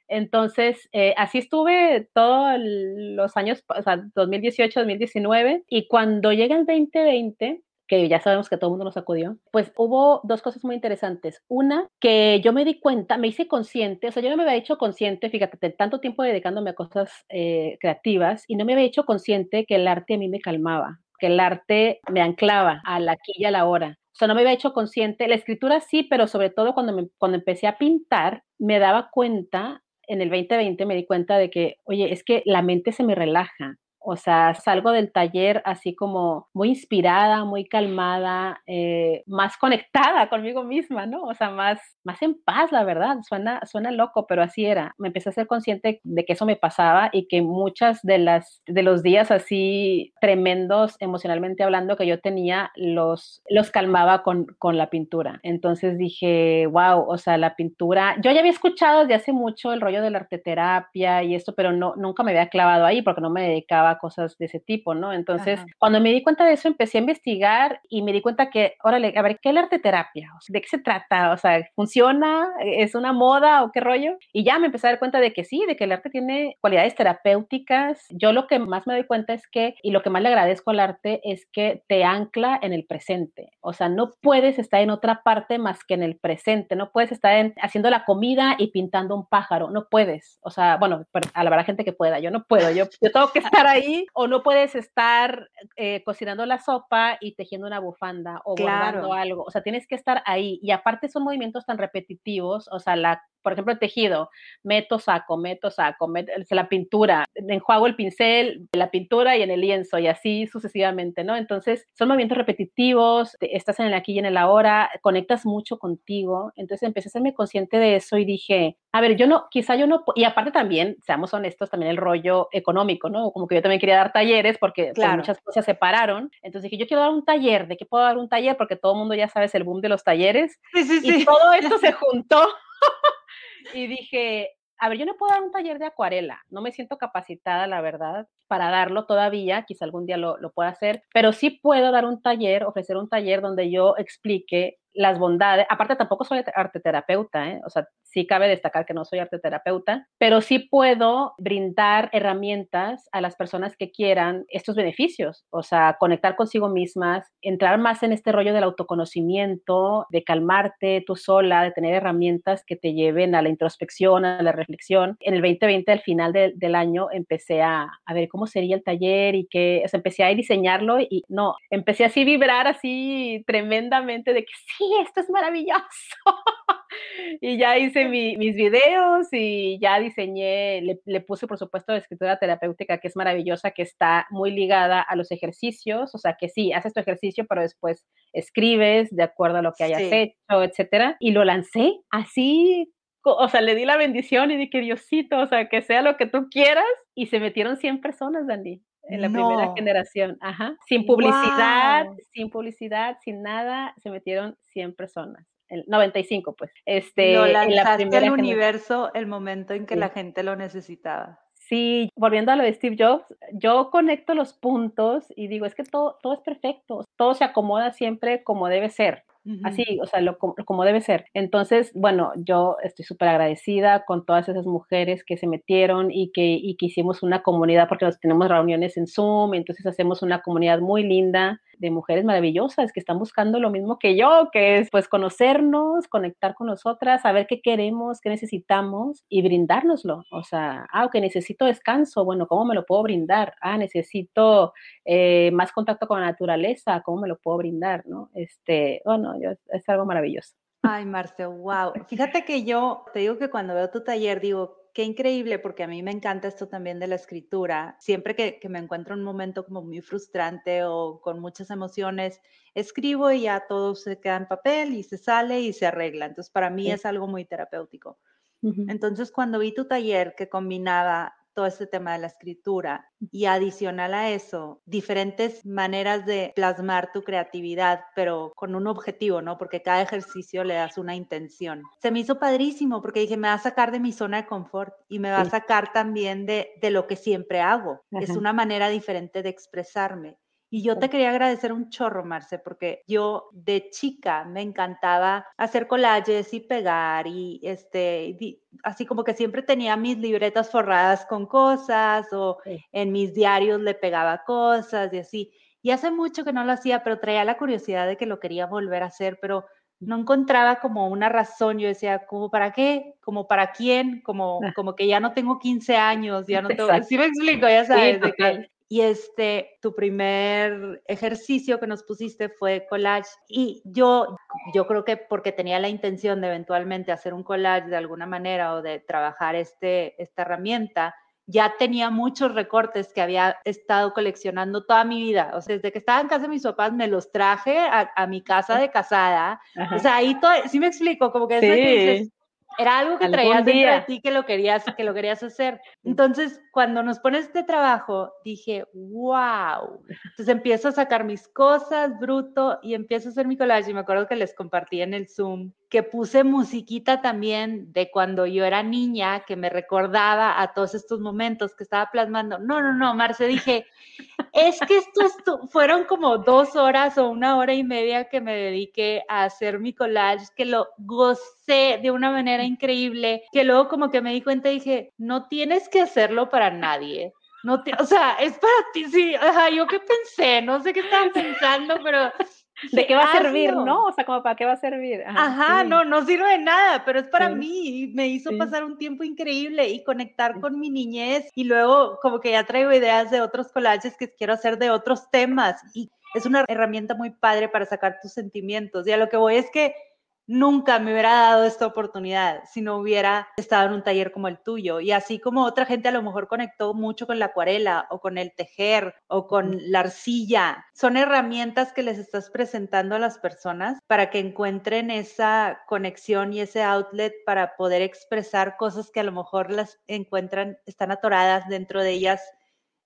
Entonces, eh, así estuve todos los años, o sea, 2018, 2019, y cuando llega el 2020, ya sabemos que todo el mundo nos acudió, pues hubo dos cosas muy interesantes. Una, que yo me di cuenta, me hice consciente, o sea, yo no me había hecho consciente, fíjate, tanto tiempo dedicándome a cosas eh, creativas y no me había hecho consciente que el arte a mí me calmaba, que el arte me anclaba a la aquí y a la hora. O sea, no me había hecho consciente, la escritura sí, pero sobre todo cuando, cuando empecé a pintar, me daba cuenta, en el 2020 me di cuenta de que, oye, es que la mente se me relaja, o sea, salgo del taller así como muy inspirada, muy calmada, eh, más conectada conmigo misma, ¿no? O sea, más, más en paz, la verdad. Suena, suena loco, pero así era. Me empecé a ser consciente de que eso me pasaba y que muchas de las de los días así tremendos emocionalmente hablando que yo tenía los los calmaba con, con la pintura. Entonces dije, wow, o sea, la pintura. Yo ya había escuchado desde hace mucho el rollo de la arteterapia y esto, pero no nunca me había clavado ahí porque no me dedicaba cosas de ese tipo, ¿no? Entonces, cuando me di cuenta de eso, empecé a investigar y me di cuenta que, órale, a ver, ¿qué es la arte terapia? ¿De qué se trata? O sea, ¿funciona? ¿Es una moda o qué rollo? Y ya me empecé a dar cuenta de que sí, de que el arte tiene cualidades terapéuticas. Yo lo que más me doy cuenta es que, y lo que más le agradezco al arte es que te ancla en el presente. O sea, no puedes estar en otra parte más que en el presente. No puedes estar en, haciendo la comida y pintando un pájaro. No puedes. O sea, bueno, a la verdad gente que pueda. Yo no puedo. Yo, yo tengo que estar ahí o no puedes estar eh, cocinando la sopa y tejiendo una bufanda o guardando algo. O sea, tienes que estar ahí. Y aparte son movimientos tan repetitivos, o sea, la por ejemplo, el tejido, meto, saco, meto, saco, meto, la pintura, enjuago el pincel, la pintura y en el lienzo y así sucesivamente, ¿no? Entonces, son movimientos repetitivos, estás en el aquí y en el ahora, conectas mucho contigo. Entonces, empecé a serme consciente de eso y dije, a ver, yo no, quizá yo no, y aparte también, seamos honestos, también el rollo económico, ¿no? Como que yo también quería dar talleres porque pues, muchas cosas se pararon. Entonces dije, yo quiero dar un taller, ¿de qué puedo dar un taller? Porque todo el mundo ya sabes el boom de los talleres. Sí, sí, sí. Y todo esto se juntó y dije, a ver, yo no puedo dar un taller de acuarela, no me siento capacitada, la verdad, para darlo todavía, quizá algún día lo, lo pueda hacer, pero sí puedo dar un taller, ofrecer un taller donde yo explique las bondades, aparte tampoco soy arteterapeuta, ¿eh? o sea, sí cabe destacar que no soy arteterapeuta, pero sí puedo brindar herramientas a las personas que quieran estos beneficios, o sea, conectar consigo mismas, entrar más en este rollo del autoconocimiento, de calmarte tú sola, de tener herramientas que te lleven a la introspección, a la reflexión. En el 2020, al final del año, empecé a, a, ver cómo sería el taller y que, o sea, empecé a diseñarlo y no, empecé así vibrar así tremendamente de que sí, esto es maravilloso. y ya hice mis videos y ya diseñé, le, puse por supuesto la escritura terapéutica que es maravillosa, que está muy ligada a los ejercicios, o sea que sí, haces tu ejercicio, pero después escribes de acuerdo a lo que hayas hecho, etcétera. Y lo lancé así o sea, le di la bendición y dije, Diosito, o sea, que sea lo que tú quieras. Y se metieron 100 personas, Dandy en la primera generación, ajá, sin publicidad, sin publicidad, sin nada, se metieron 100 personas. El 95, pues. Este, lanzaste en la universo el momento en que la gente lo necesitaba. Sí, volviendo a lo de Steve Jobs, yo conecto los puntos y digo, es que todo, todo es perfecto, todo se acomoda siempre como debe ser. Así, o sea, lo, como debe ser. Entonces, bueno, yo estoy súper agradecida con todas esas mujeres que se metieron y que, y que hicimos una comunidad, porque nos tenemos reuniones en Zoom, entonces hacemos una comunidad muy linda de mujeres maravillosas que están buscando lo mismo que yo, que es pues conocernos, conectar con nosotras, saber qué queremos, qué necesitamos y brindárnoslo. O sea, ah, necesito descanso, bueno, ¿cómo me lo puedo brindar? Ah, necesito eh, más contacto con la naturaleza, ¿cómo me lo puedo brindar? ¿no? Este, bueno, es algo maravilloso. Ay, Marce, wow. Fíjate que yo te digo que cuando veo tu taller digo, qué increíble, porque a mí me encanta esto también de la escritura. Siempre que, me encuentro en un momento como muy frustrante o con muchas emociones, escribo y ya todo se queda en papel y se sale y se arregla. Entonces, para mí es algo muy terapéutico. Entonces, cuando vi tu taller que combinaba todo este tema de la escritura y adicional a eso, diferentes maneras de plasmar tu creatividad, pero con un objetivo, ¿no? Porque cada ejercicio le das una intención. Se me hizo padrísimo porque dije, me va a sacar de mi zona de confort y me va a sacar también de, de lo que siempre hago. Es una manera diferente de expresarme. Y yo te quería agradecer un chorro, Marce, porque yo de chica me encantaba hacer collages y pegar y este, así como que siempre tenía mis libretas forradas con cosas o en mis diarios le pegaba cosas y así. Y hace mucho que no lo hacía, pero traía la curiosidad de que lo quería volver a hacer, pero no encontraba como una razón. Yo decía, ¿como para qué? ¿Como para quién? Como, como que ya no tengo 15 años, ya no tengo... Sí me explico, ya sabes, de que y este, tu primer ejercicio que nos pusiste fue collage. Y yo, yo creo que porque tenía la intención de eventualmente hacer un collage de alguna manera o de trabajar este, esta herramienta, ya tenía muchos recortes que había estado coleccionando toda mi vida. O sea, desde que estaba en casa de mis papás, me los traje a, mi casa de casada. O sea, ahí todo, sí me explico, como que, sí. Era algo que traías dentro de ti que lo querías, que lo querías hacer. Entonces, cuando nos pones este trabajo, dije, wow. Entonces empiezo a sacar mis cosas, bruto, y empiezo a hacer mi collage. Y me acuerdo que les compartí en el Zoom que puse musiquita también de cuando yo era niña, que me recordaba a todos estos momentos que estaba plasmando. No, no, no, Marce, dije, es que esto, fueron como dos horas o una hora y media que me dediqué a hacer mi collage, que lo gocé de una manera increíble, que luego como que me di cuenta y dije, no tienes que hacerlo para nadie. No te, o sea, es para ti, sí, yo qué pensé, no sé qué estaban pensando, pero ¿De qué va a servir, no? O sea, como para qué va a servir. Ajá, no, no sirve de nada, pero es para mí. Me hizo pasar un tiempo increíble y conectar con mi niñez y luego como que ya traigo ideas de otros collages que quiero hacer de otros temas y es una herramienta muy padre para sacar tus sentimientos. Y a lo que voy es que nunca me hubiera dado esta oportunidad si no hubiera estado en un taller como el tuyo. Y así como otra gente a lo mejor conectó mucho con la acuarela o con el tejer o con la arcilla, son herramientas que les estás presentando a las personas para que encuentren esa conexión y ese outlet para poder expresar cosas que a lo mejor las encuentran, están atoradas dentro de ellas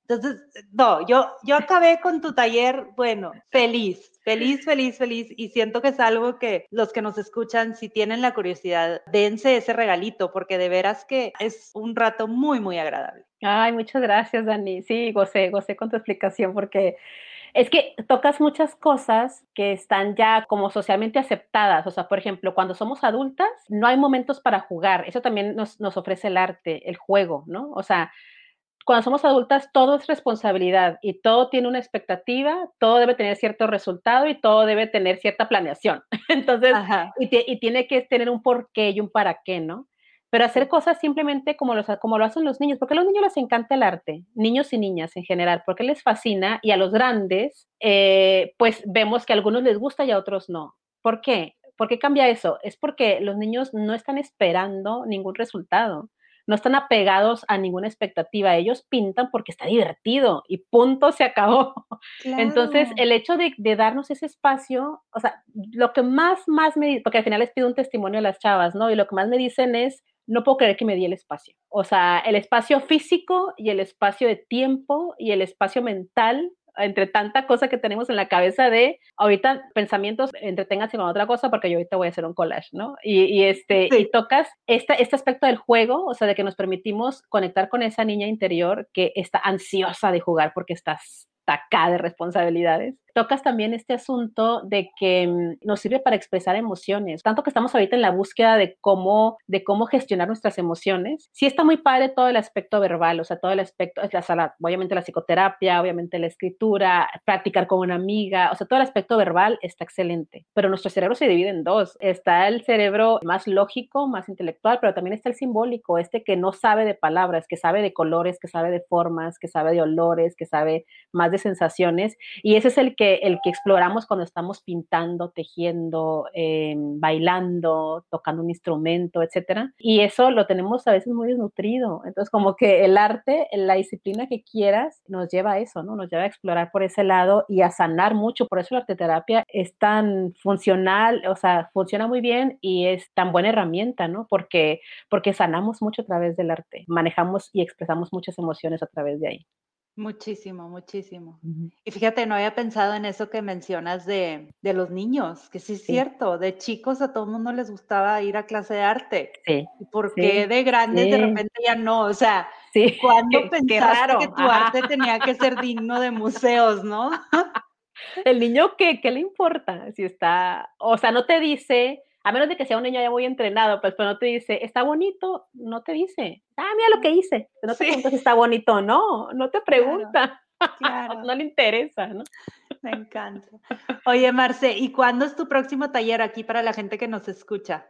entonces, no, yo, yo acabé con tu taller, bueno, feliz, feliz, feliz, feliz. Y siento que es algo que los que nos escuchan, si tienen la curiosidad, dense ese regalito, porque de veras que es un rato muy, muy agradable. Ay, muchas gracias, Dani. Sí, gocé, gocé con tu explicación, porque es que tocas muchas cosas que están ya como socialmente aceptadas. O sea, por ejemplo, cuando somos adultas, no hay momentos para jugar. Eso también nos, nos ofrece el arte, el juego, ¿no? O sea, cuando somos adultas todo es responsabilidad y todo tiene una expectativa, todo debe tener cierto resultado y todo debe tener cierta planeación. Entonces, y, tiene que tener un porqué y un para qué, ¿no? Pero hacer cosas simplemente como, los, como lo hacen los niños, porque a los niños les encanta el arte, niños y niñas en general, porque les fascina y a los grandes, eh, pues vemos que a algunos les gusta y a otros no. ¿Por qué? ¿Por qué cambia eso? Es porque los niños no están esperando ningún resultado no están apegados a ninguna expectativa, ellos pintan porque está divertido y punto, se acabó. Entonces, el hecho de, darnos ese espacio, o sea, lo que más, más me, porque al final les pido un testimonio a las chavas, ¿no? Y lo que más me dicen es, no puedo creer que me di el espacio. O sea, el espacio físico y el espacio de tiempo y el espacio mental entre tanta cosa que tenemos en la cabeza de ahorita pensamientos, entreténganse con otra cosa porque yo ahorita voy a hacer un collage, ¿no? Y, este, y tocas este, este aspecto del juego, o sea, de que nos permitimos conectar con esa niña interior que está ansiosa de jugar porque estás acá de responsabilidades tocas también este asunto de que mm, nos sirve para expresar emociones. Tanto que estamos ahorita en la búsqueda de cómo, de cómo gestionar nuestras emociones. Sí está muy padre todo el aspecto verbal, o sea, todo el aspecto, es la sala, obviamente la psicoterapia, obviamente la escritura, practicar con una amiga, o sea, todo el aspecto verbal está excelente. Pero nuestro cerebro se divide en dos. Está el cerebro más lógico, más intelectual, pero también está el simbólico, este que no sabe de palabras, que sabe de colores, que sabe de formas, que sabe de olores, que sabe más de sensaciones. Y ese es el que, el que exploramos cuando estamos pintando, tejiendo, em, bailando, tocando un instrumento, etcétera. Y eso lo tenemos a veces muy desnutrido. Entonces, como que el arte, la disciplina que quieras, nos lleva a eso, ¿no? Nos lleva a explorar por ese lado y a sanar mucho. Por eso la arteterapia es tan funcional, o sea, funciona muy bien y es tan buena herramienta, ¿no? Porque, porque sanamos mucho a través del arte, manejamos y expresamos muchas emociones a través de ahí. Muchísimo, muchísimo. Y fíjate, no había pensado en eso que mencionas de, de los niños, que sí es cierto, de chicos a todo el mundo les gustaba ir a clase de arte. Sí. ¿Y por qué de grandes de repente ya no? O sea, ¿cuándo pensaste que tu arte tenía que ser digno de museos, no? El niño, ¿qué, ¿qué le importa? Si está, o sea, no te dice, a menos de que sea un niño ya muy entrenado, pues, pero no te dice, está bonito, no te dice, ah, mira lo que hice, no te pregunta si está bonito, no, no te pregunta, claro. no le interesa, ¿no? Me encanta. Oye, Marce, ¿y cuándo es tu próximo taller aquí para la gente que nos escucha?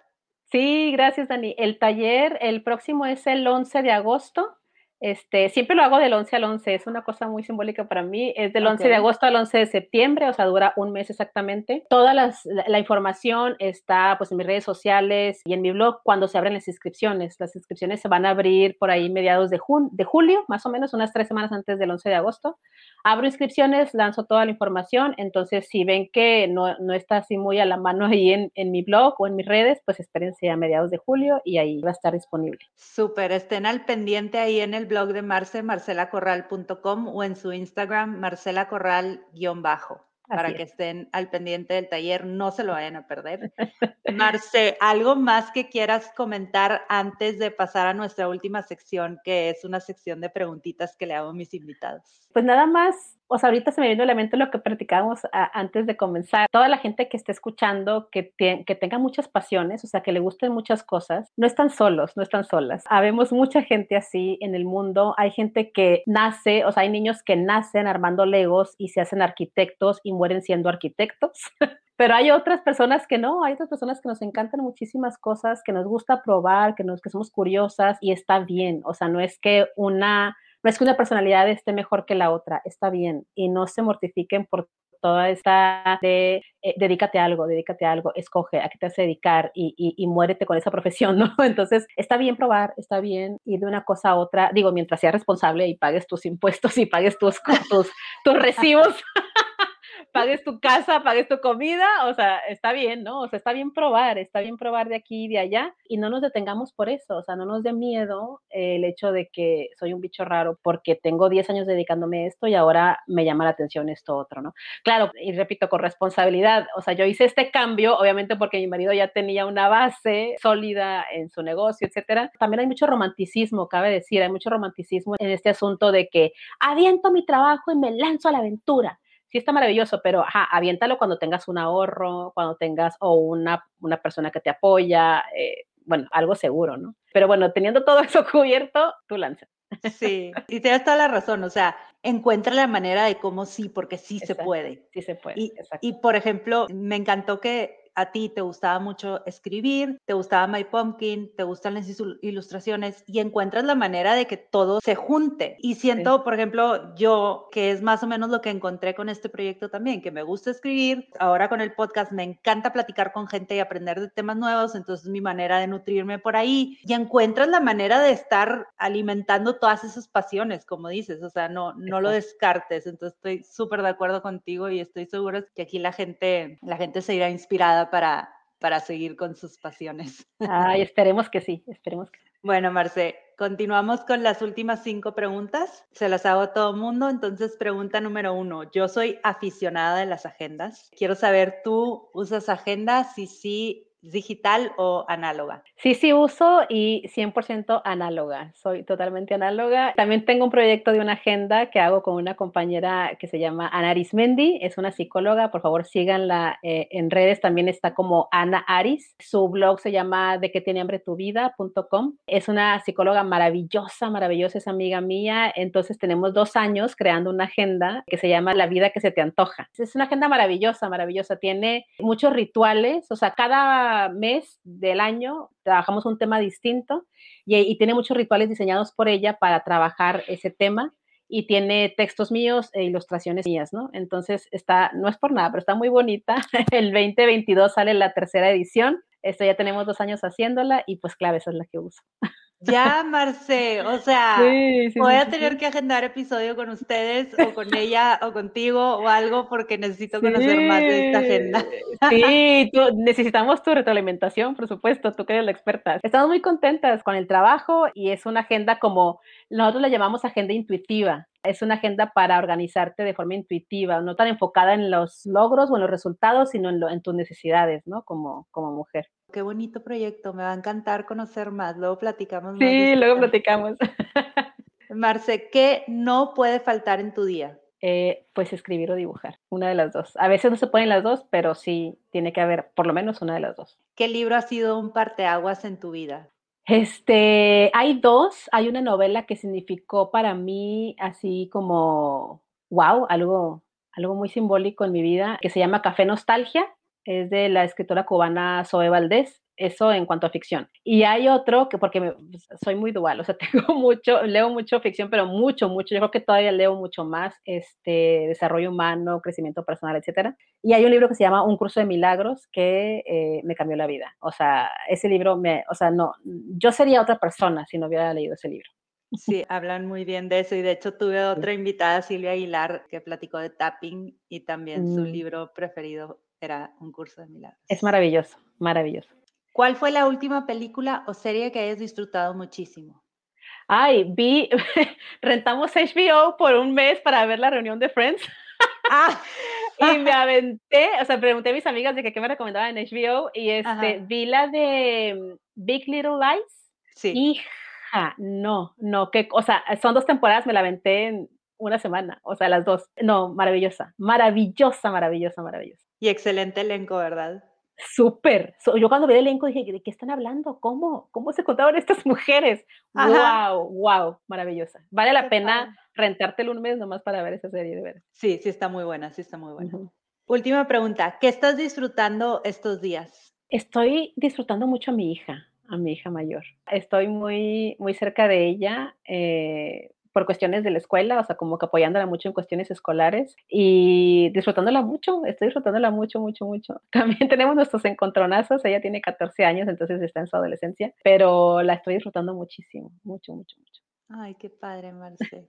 Sí, gracias, Dani. El taller, el próximo es el 11 de agosto este, siempre lo hago del 11 al 11, es una cosa muy simbólica para mí. Es del 11 de agosto al 11 de septiembre, o sea, dura un mes exactamente. Toda la, información está pues en mis redes sociales y en mi blog cuando se abren las inscripciones. Las inscripciones se van a abrir por ahí mediados de, de julio, más o menos, unas tres semanas antes del 11 de agosto. Abro inscripciones, lanzo toda la información, entonces si ven que no, no está así muy a la mano ahí en, en, mi blog o en mis redes, pues espérense a mediados de julio y ahí va a estar disponible. Súper, estén al pendiente ahí en el blog de Marce, marcelacorral.com o en su Instagram, marcelacorral-bajo para que estén al pendiente del taller, no se lo vayan a perder. Marce, ¿algo más que quieras comentar antes de pasar a nuestra última sección, que es una sección de preguntitas que le hago a mis invitados? Pues nada más o sea, ahorita se me viene a la mente lo que platicábamos antes de comenzar. Toda la gente que esté escuchando, que, que tenga muchas pasiones, o sea, que le gusten muchas cosas, no están solos, no están solas. Habemos mucha gente así en el mundo. Hay gente que nace, o sea, hay niños que nacen armando legos y se hacen arquitectos y mueren siendo arquitectos. Pero hay otras personas que no, hay otras personas que nos encantan muchísimas cosas, que nos gusta probar, que, nos, que somos curiosas y está bien. O sea, no es que una no es que una personalidad esté mejor que la otra, está bien y no se mortifiquen por toda esta de eh, dedícate a algo, dedícate a algo, escoge a qué te vas a dedicar y, muérete con esa profesión, ¿no? Entonces, está bien probar, está bien ir de una cosa a otra, digo, mientras seas responsable y pagues tus impuestos y pagues tus, tus, tus recibos pagues tu casa, pagues tu comida, o sea, está bien, ¿no? O sea, está bien probar, está bien probar de aquí y de allá y no nos detengamos por eso, o sea, no nos dé miedo el hecho de que soy un bicho raro porque tengo 10 años dedicándome a esto y ahora me llama la atención esto otro, ¿no? Claro, y repito, con responsabilidad, o sea, yo hice este cambio, obviamente porque mi marido ya tenía una base sólida en su negocio, etcétera. También hay mucho romanticismo, cabe decir, hay mucho romanticismo en este asunto de que aviento mi trabajo y me lanzo a la aventura sí está maravilloso, pero ajá, aviéntalo cuando tengas un ahorro, cuando tengas o una, una persona que te apoya, eh, bueno, algo seguro, ¿no? Pero bueno, teniendo todo eso cubierto, tú lanza. Sí, y tienes toda la razón, o sea, encuentra la manera de cómo sí, porque sí se puede. Sí se puede. Y, y, por ejemplo, me encantó que a ti te gustaba mucho escribir, te gustaba My Pumpkin, te gustan las ilustraciones y encuentras la manera de que todo se junte. Y siento, por ejemplo, yo, que es más o menos lo que encontré con este proyecto también, que me gusta escribir, ahora con el podcast me encanta platicar con gente y aprender de temas nuevos, entonces mi manera de nutrirme por ahí y encuentras la manera de estar alimentando todas esas pasiones, como dices, o sea, no, no lo descartes. Entonces estoy súper de acuerdo contigo y estoy segura que aquí la gente, la gente se irá inspirada para, para seguir con sus pasiones. Ay, esperemos que sí, esperemos que Bueno, Marce, continuamos con las últimas cinco preguntas. Se las hago a todo mundo. Entonces, pregunta número uno. Yo soy aficionada de las agendas. Quiero saber, ¿tú usas agendas? Si sí, digital o análoga? Sí, sí uso y 100% análoga. Soy totalmente análoga. También tengo un proyecto de una agenda que hago con una compañera que se llama Ana Arismendi. Es una psicóloga. Por favor, síganla eh, en redes. También está como Ana Aris. Su blog se llama de que tiene hambre tu vida.com. Es una psicóloga maravillosa, maravillosa. Es amiga mía. Entonces tenemos dos años creando una agenda que se llama La vida que se te antoja. Es una agenda maravillosa, maravillosa. Tiene muchos rituales. O sea, cada mes del año trabajamos un tema distinto y, tiene muchos rituales diseñados por ella para trabajar ese tema y tiene textos míos e ilustraciones mías, ¿no? Entonces está, no es por nada, pero está muy bonita. El 2022 sale la tercera edición. Esto ya tenemos dos años haciéndola y pues clave, esa es la que uso. Ya, Marce, o sea, voy a tener que agendar episodio con ustedes o con ella o contigo o algo porque necesito conocer más de esta agenda. Sí, necesitamos tu retroalimentación, por supuesto, tú que eres la experta. Estamos muy contentas con el trabajo y es una agenda como nosotros la llamamos agenda intuitiva. Es una agenda para organizarte de forma intuitiva, no tan enfocada en los logros o en los resultados, sino en, en tus necesidades, ¿no? Como, como mujer. Qué bonito proyecto, me va a encantar conocer más. Luego platicamos más. Sí, luego platicamos. Marce, ¿qué no puede faltar en tu día? Eh, pues escribir o dibujar, una de las dos. A veces no se pueden las dos, pero sí tiene que haber por lo menos una de las dos. ¿Qué libro ha sido un parteaguas en tu vida? Este, hay dos. Hay una novela que significó para mí así como, wow, algo, algo muy simbólico en mi vida, que se llama Café Nostalgia es de la escritora cubana Zoe Valdés, eso en cuanto a ficción. Y hay otro que, porque pues, soy muy dual, o sea, tengo mucho, leo mucho ficción, pero mucho, mucho, yo creo que todavía leo mucho más, este, desarrollo humano, crecimiento personal, etcétera. Y hay un libro que se llama Un curso de milagros que eh, me cambió la vida. O sea, ese libro me, o sea, no, yo sería otra persona si no hubiera leído ese libro. Sí, hablan muy bien de eso y de hecho tuve otra invitada, Silvia Aguilar, que platicó de tapping y también su mm. libro preferido era un curso de milagros. Es maravilloso, maravilloso. ¿Cuál fue la última película o serie que hayas disfrutado muchísimo? Ay, vi, rentamos HBO por un mes para ver la reunión de Friends. Ah. y me aventé, o sea, pregunté a mis amigas de que qué me recomendaban en HBO y este, vi la de Big Little Lies. Sí. Hija, no, no, que, o sea, son dos temporadas, me la aventé en una semana, o sea, las dos. No, maravillosa, maravillosa, maravillosa, maravillosa. Y excelente elenco, ¿verdad? Súper. yo cuando vi el elenco dije, ¿de qué están hablando? ¿Cómo? ¿Cómo se contaban estas mujeres? ¡Wow! ¡Wow! Maravillosa. Vale la pena rentártelo un mes nomás para ver esa serie, de ver. Sí, sí está muy buena, sí está muy buena. Última pregunta, ¿qué estás disfrutando estos días? Estoy disfrutando mucho a mi hija, a mi hija mayor. Estoy muy, muy cerca de ella. Eh, por cuestiones de la escuela, o sea, como que apoyándola mucho en cuestiones escolares y disfrutándola mucho, estoy disfrutándola mucho, mucho, mucho. También tenemos nuestros encontronazos, ella tiene 14 años, entonces está en su adolescencia, pero la estoy disfrutando muchísimo, mucho, mucho, mucho. Ay, qué padre, Marce.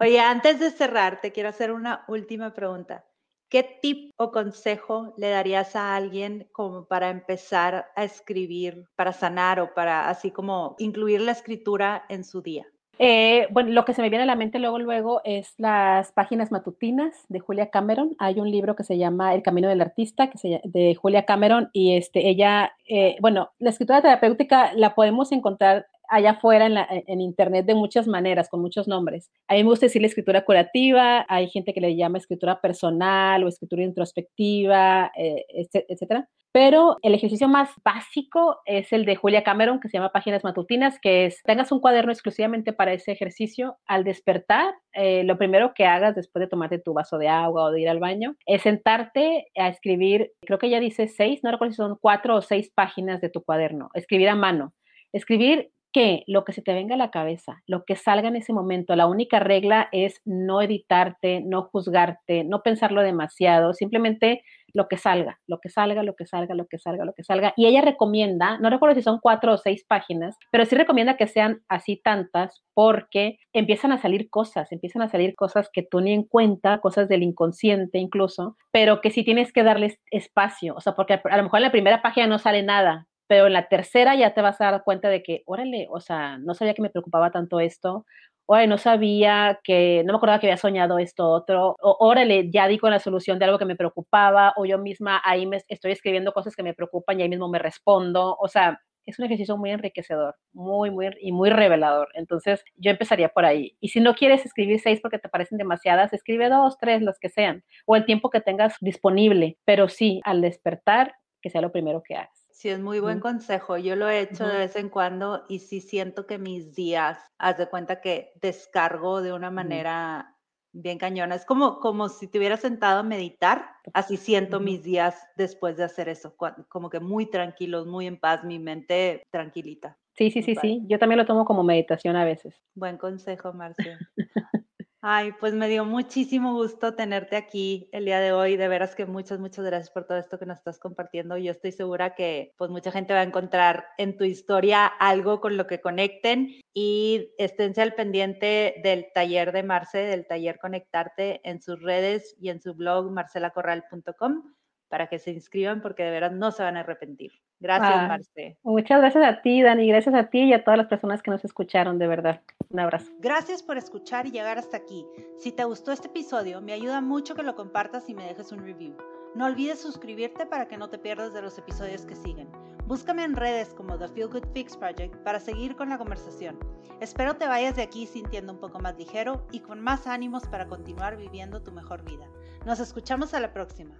Oye, antes de cerrar, te quiero hacer una última pregunta. ¿Qué tip o consejo le darías a alguien como para empezar a escribir, para sanar o para así como incluir la escritura en su día? Eh, bueno, lo que se me viene a la mente luego, luego es las páginas matutinas de Julia Cameron. Hay un libro que se llama El Camino del Artista, que se, de Julia Cameron, y este, ella, eh, bueno, la escritura terapéutica la podemos encontrar allá afuera en, en, internet de muchas maneras, con muchos nombres. A mí me gusta decir la escritura curativa, hay gente que le llama escritura personal o escritura introspectiva, eh, etcétera. Pero el ejercicio más básico es el de Julia Cameron, que se llama Páginas Matutinas, que es, tengas un cuaderno exclusivamente para ese ejercicio. Al despertar, eh, lo primero que hagas después de tomarte tu vaso de agua o de ir al baño, es sentarte a escribir, creo que ya dice seis, no recuerdo si son cuatro o seis páginas de tu cuaderno, escribir a mano. Escribir que lo que se te venga a la cabeza, lo que salga en ese momento, la única regla es no editarte, no juzgarte, no pensarlo demasiado, simplemente lo que salga, lo que salga, lo que salga, lo que salga, lo que salga. Y ella recomienda, no recuerdo si son cuatro o seis páginas, pero sí recomienda que sean así tantas porque empiezan a salir cosas, empiezan a salir cosas que tú ni en cuenta, cosas del inconsciente incluso, pero que sí tienes que darles espacio, o sea, porque a lo mejor en la primera página no sale nada, pero en la tercera ya te vas a dar cuenta de que, órale, o sea, no sabía que me preocupaba tanto esto, oye, no sabía que, no me acordaba que había soñado esto otro, o órale, ya di con la solución de algo que me preocupaba, o yo misma ahí me estoy escribiendo cosas que me preocupan y ahí mismo me respondo, o sea, es un ejercicio muy enriquecedor, muy, muy, y muy revelador. Entonces, yo empezaría por ahí. Y si no quieres escribir seis porque te parecen demasiadas, escribe dos, tres, las que sean, o el tiempo que tengas disponible. Pero sí, al despertar, que sea lo primero que hagas. Sí, es muy buen consejo. Yo lo he hecho de vez en cuando y sí siento que mis días, haz de cuenta que descargo de una manera bien cañona. Es como, como si te hubiera sentado a meditar, así siento mis días después de hacer eso, como que muy tranquilos, muy en paz, mi mente tranquilita. Sí, sí, sí, sí. Yo también lo tomo como meditación a veces. Buen consejo, Marcia. Ay, pues me dio muchísimo gusto tenerte aquí el día de hoy. De veras que muchas, muchas gracias por todo esto que nos estás compartiendo. Yo estoy segura que pues mucha gente va a encontrar en tu historia algo con lo que conecten y esténse al pendiente del taller de Marce, del taller Conectarte en sus redes y en su blog marcelacorral.com para que se inscriban porque de veras no se van a arrepentir. Gracias, ah, Marce. Muchas gracias a ti, Dani. Gracias a ti y a todas las personas que nos escucharon, de verdad. Un abrazo. Gracias por escuchar y llegar hasta aquí. Si te gustó este episodio, me ayuda mucho que lo compartas y me dejes un review. No olvides suscribirte para que no te pierdas de los episodios que siguen. Búscame en redes como The Feel Good Fix Project para seguir con la conversación. Espero te vayas de aquí sintiendo un poco más ligero y con más ánimos para continuar viviendo tu mejor vida. Nos escuchamos a la próxima.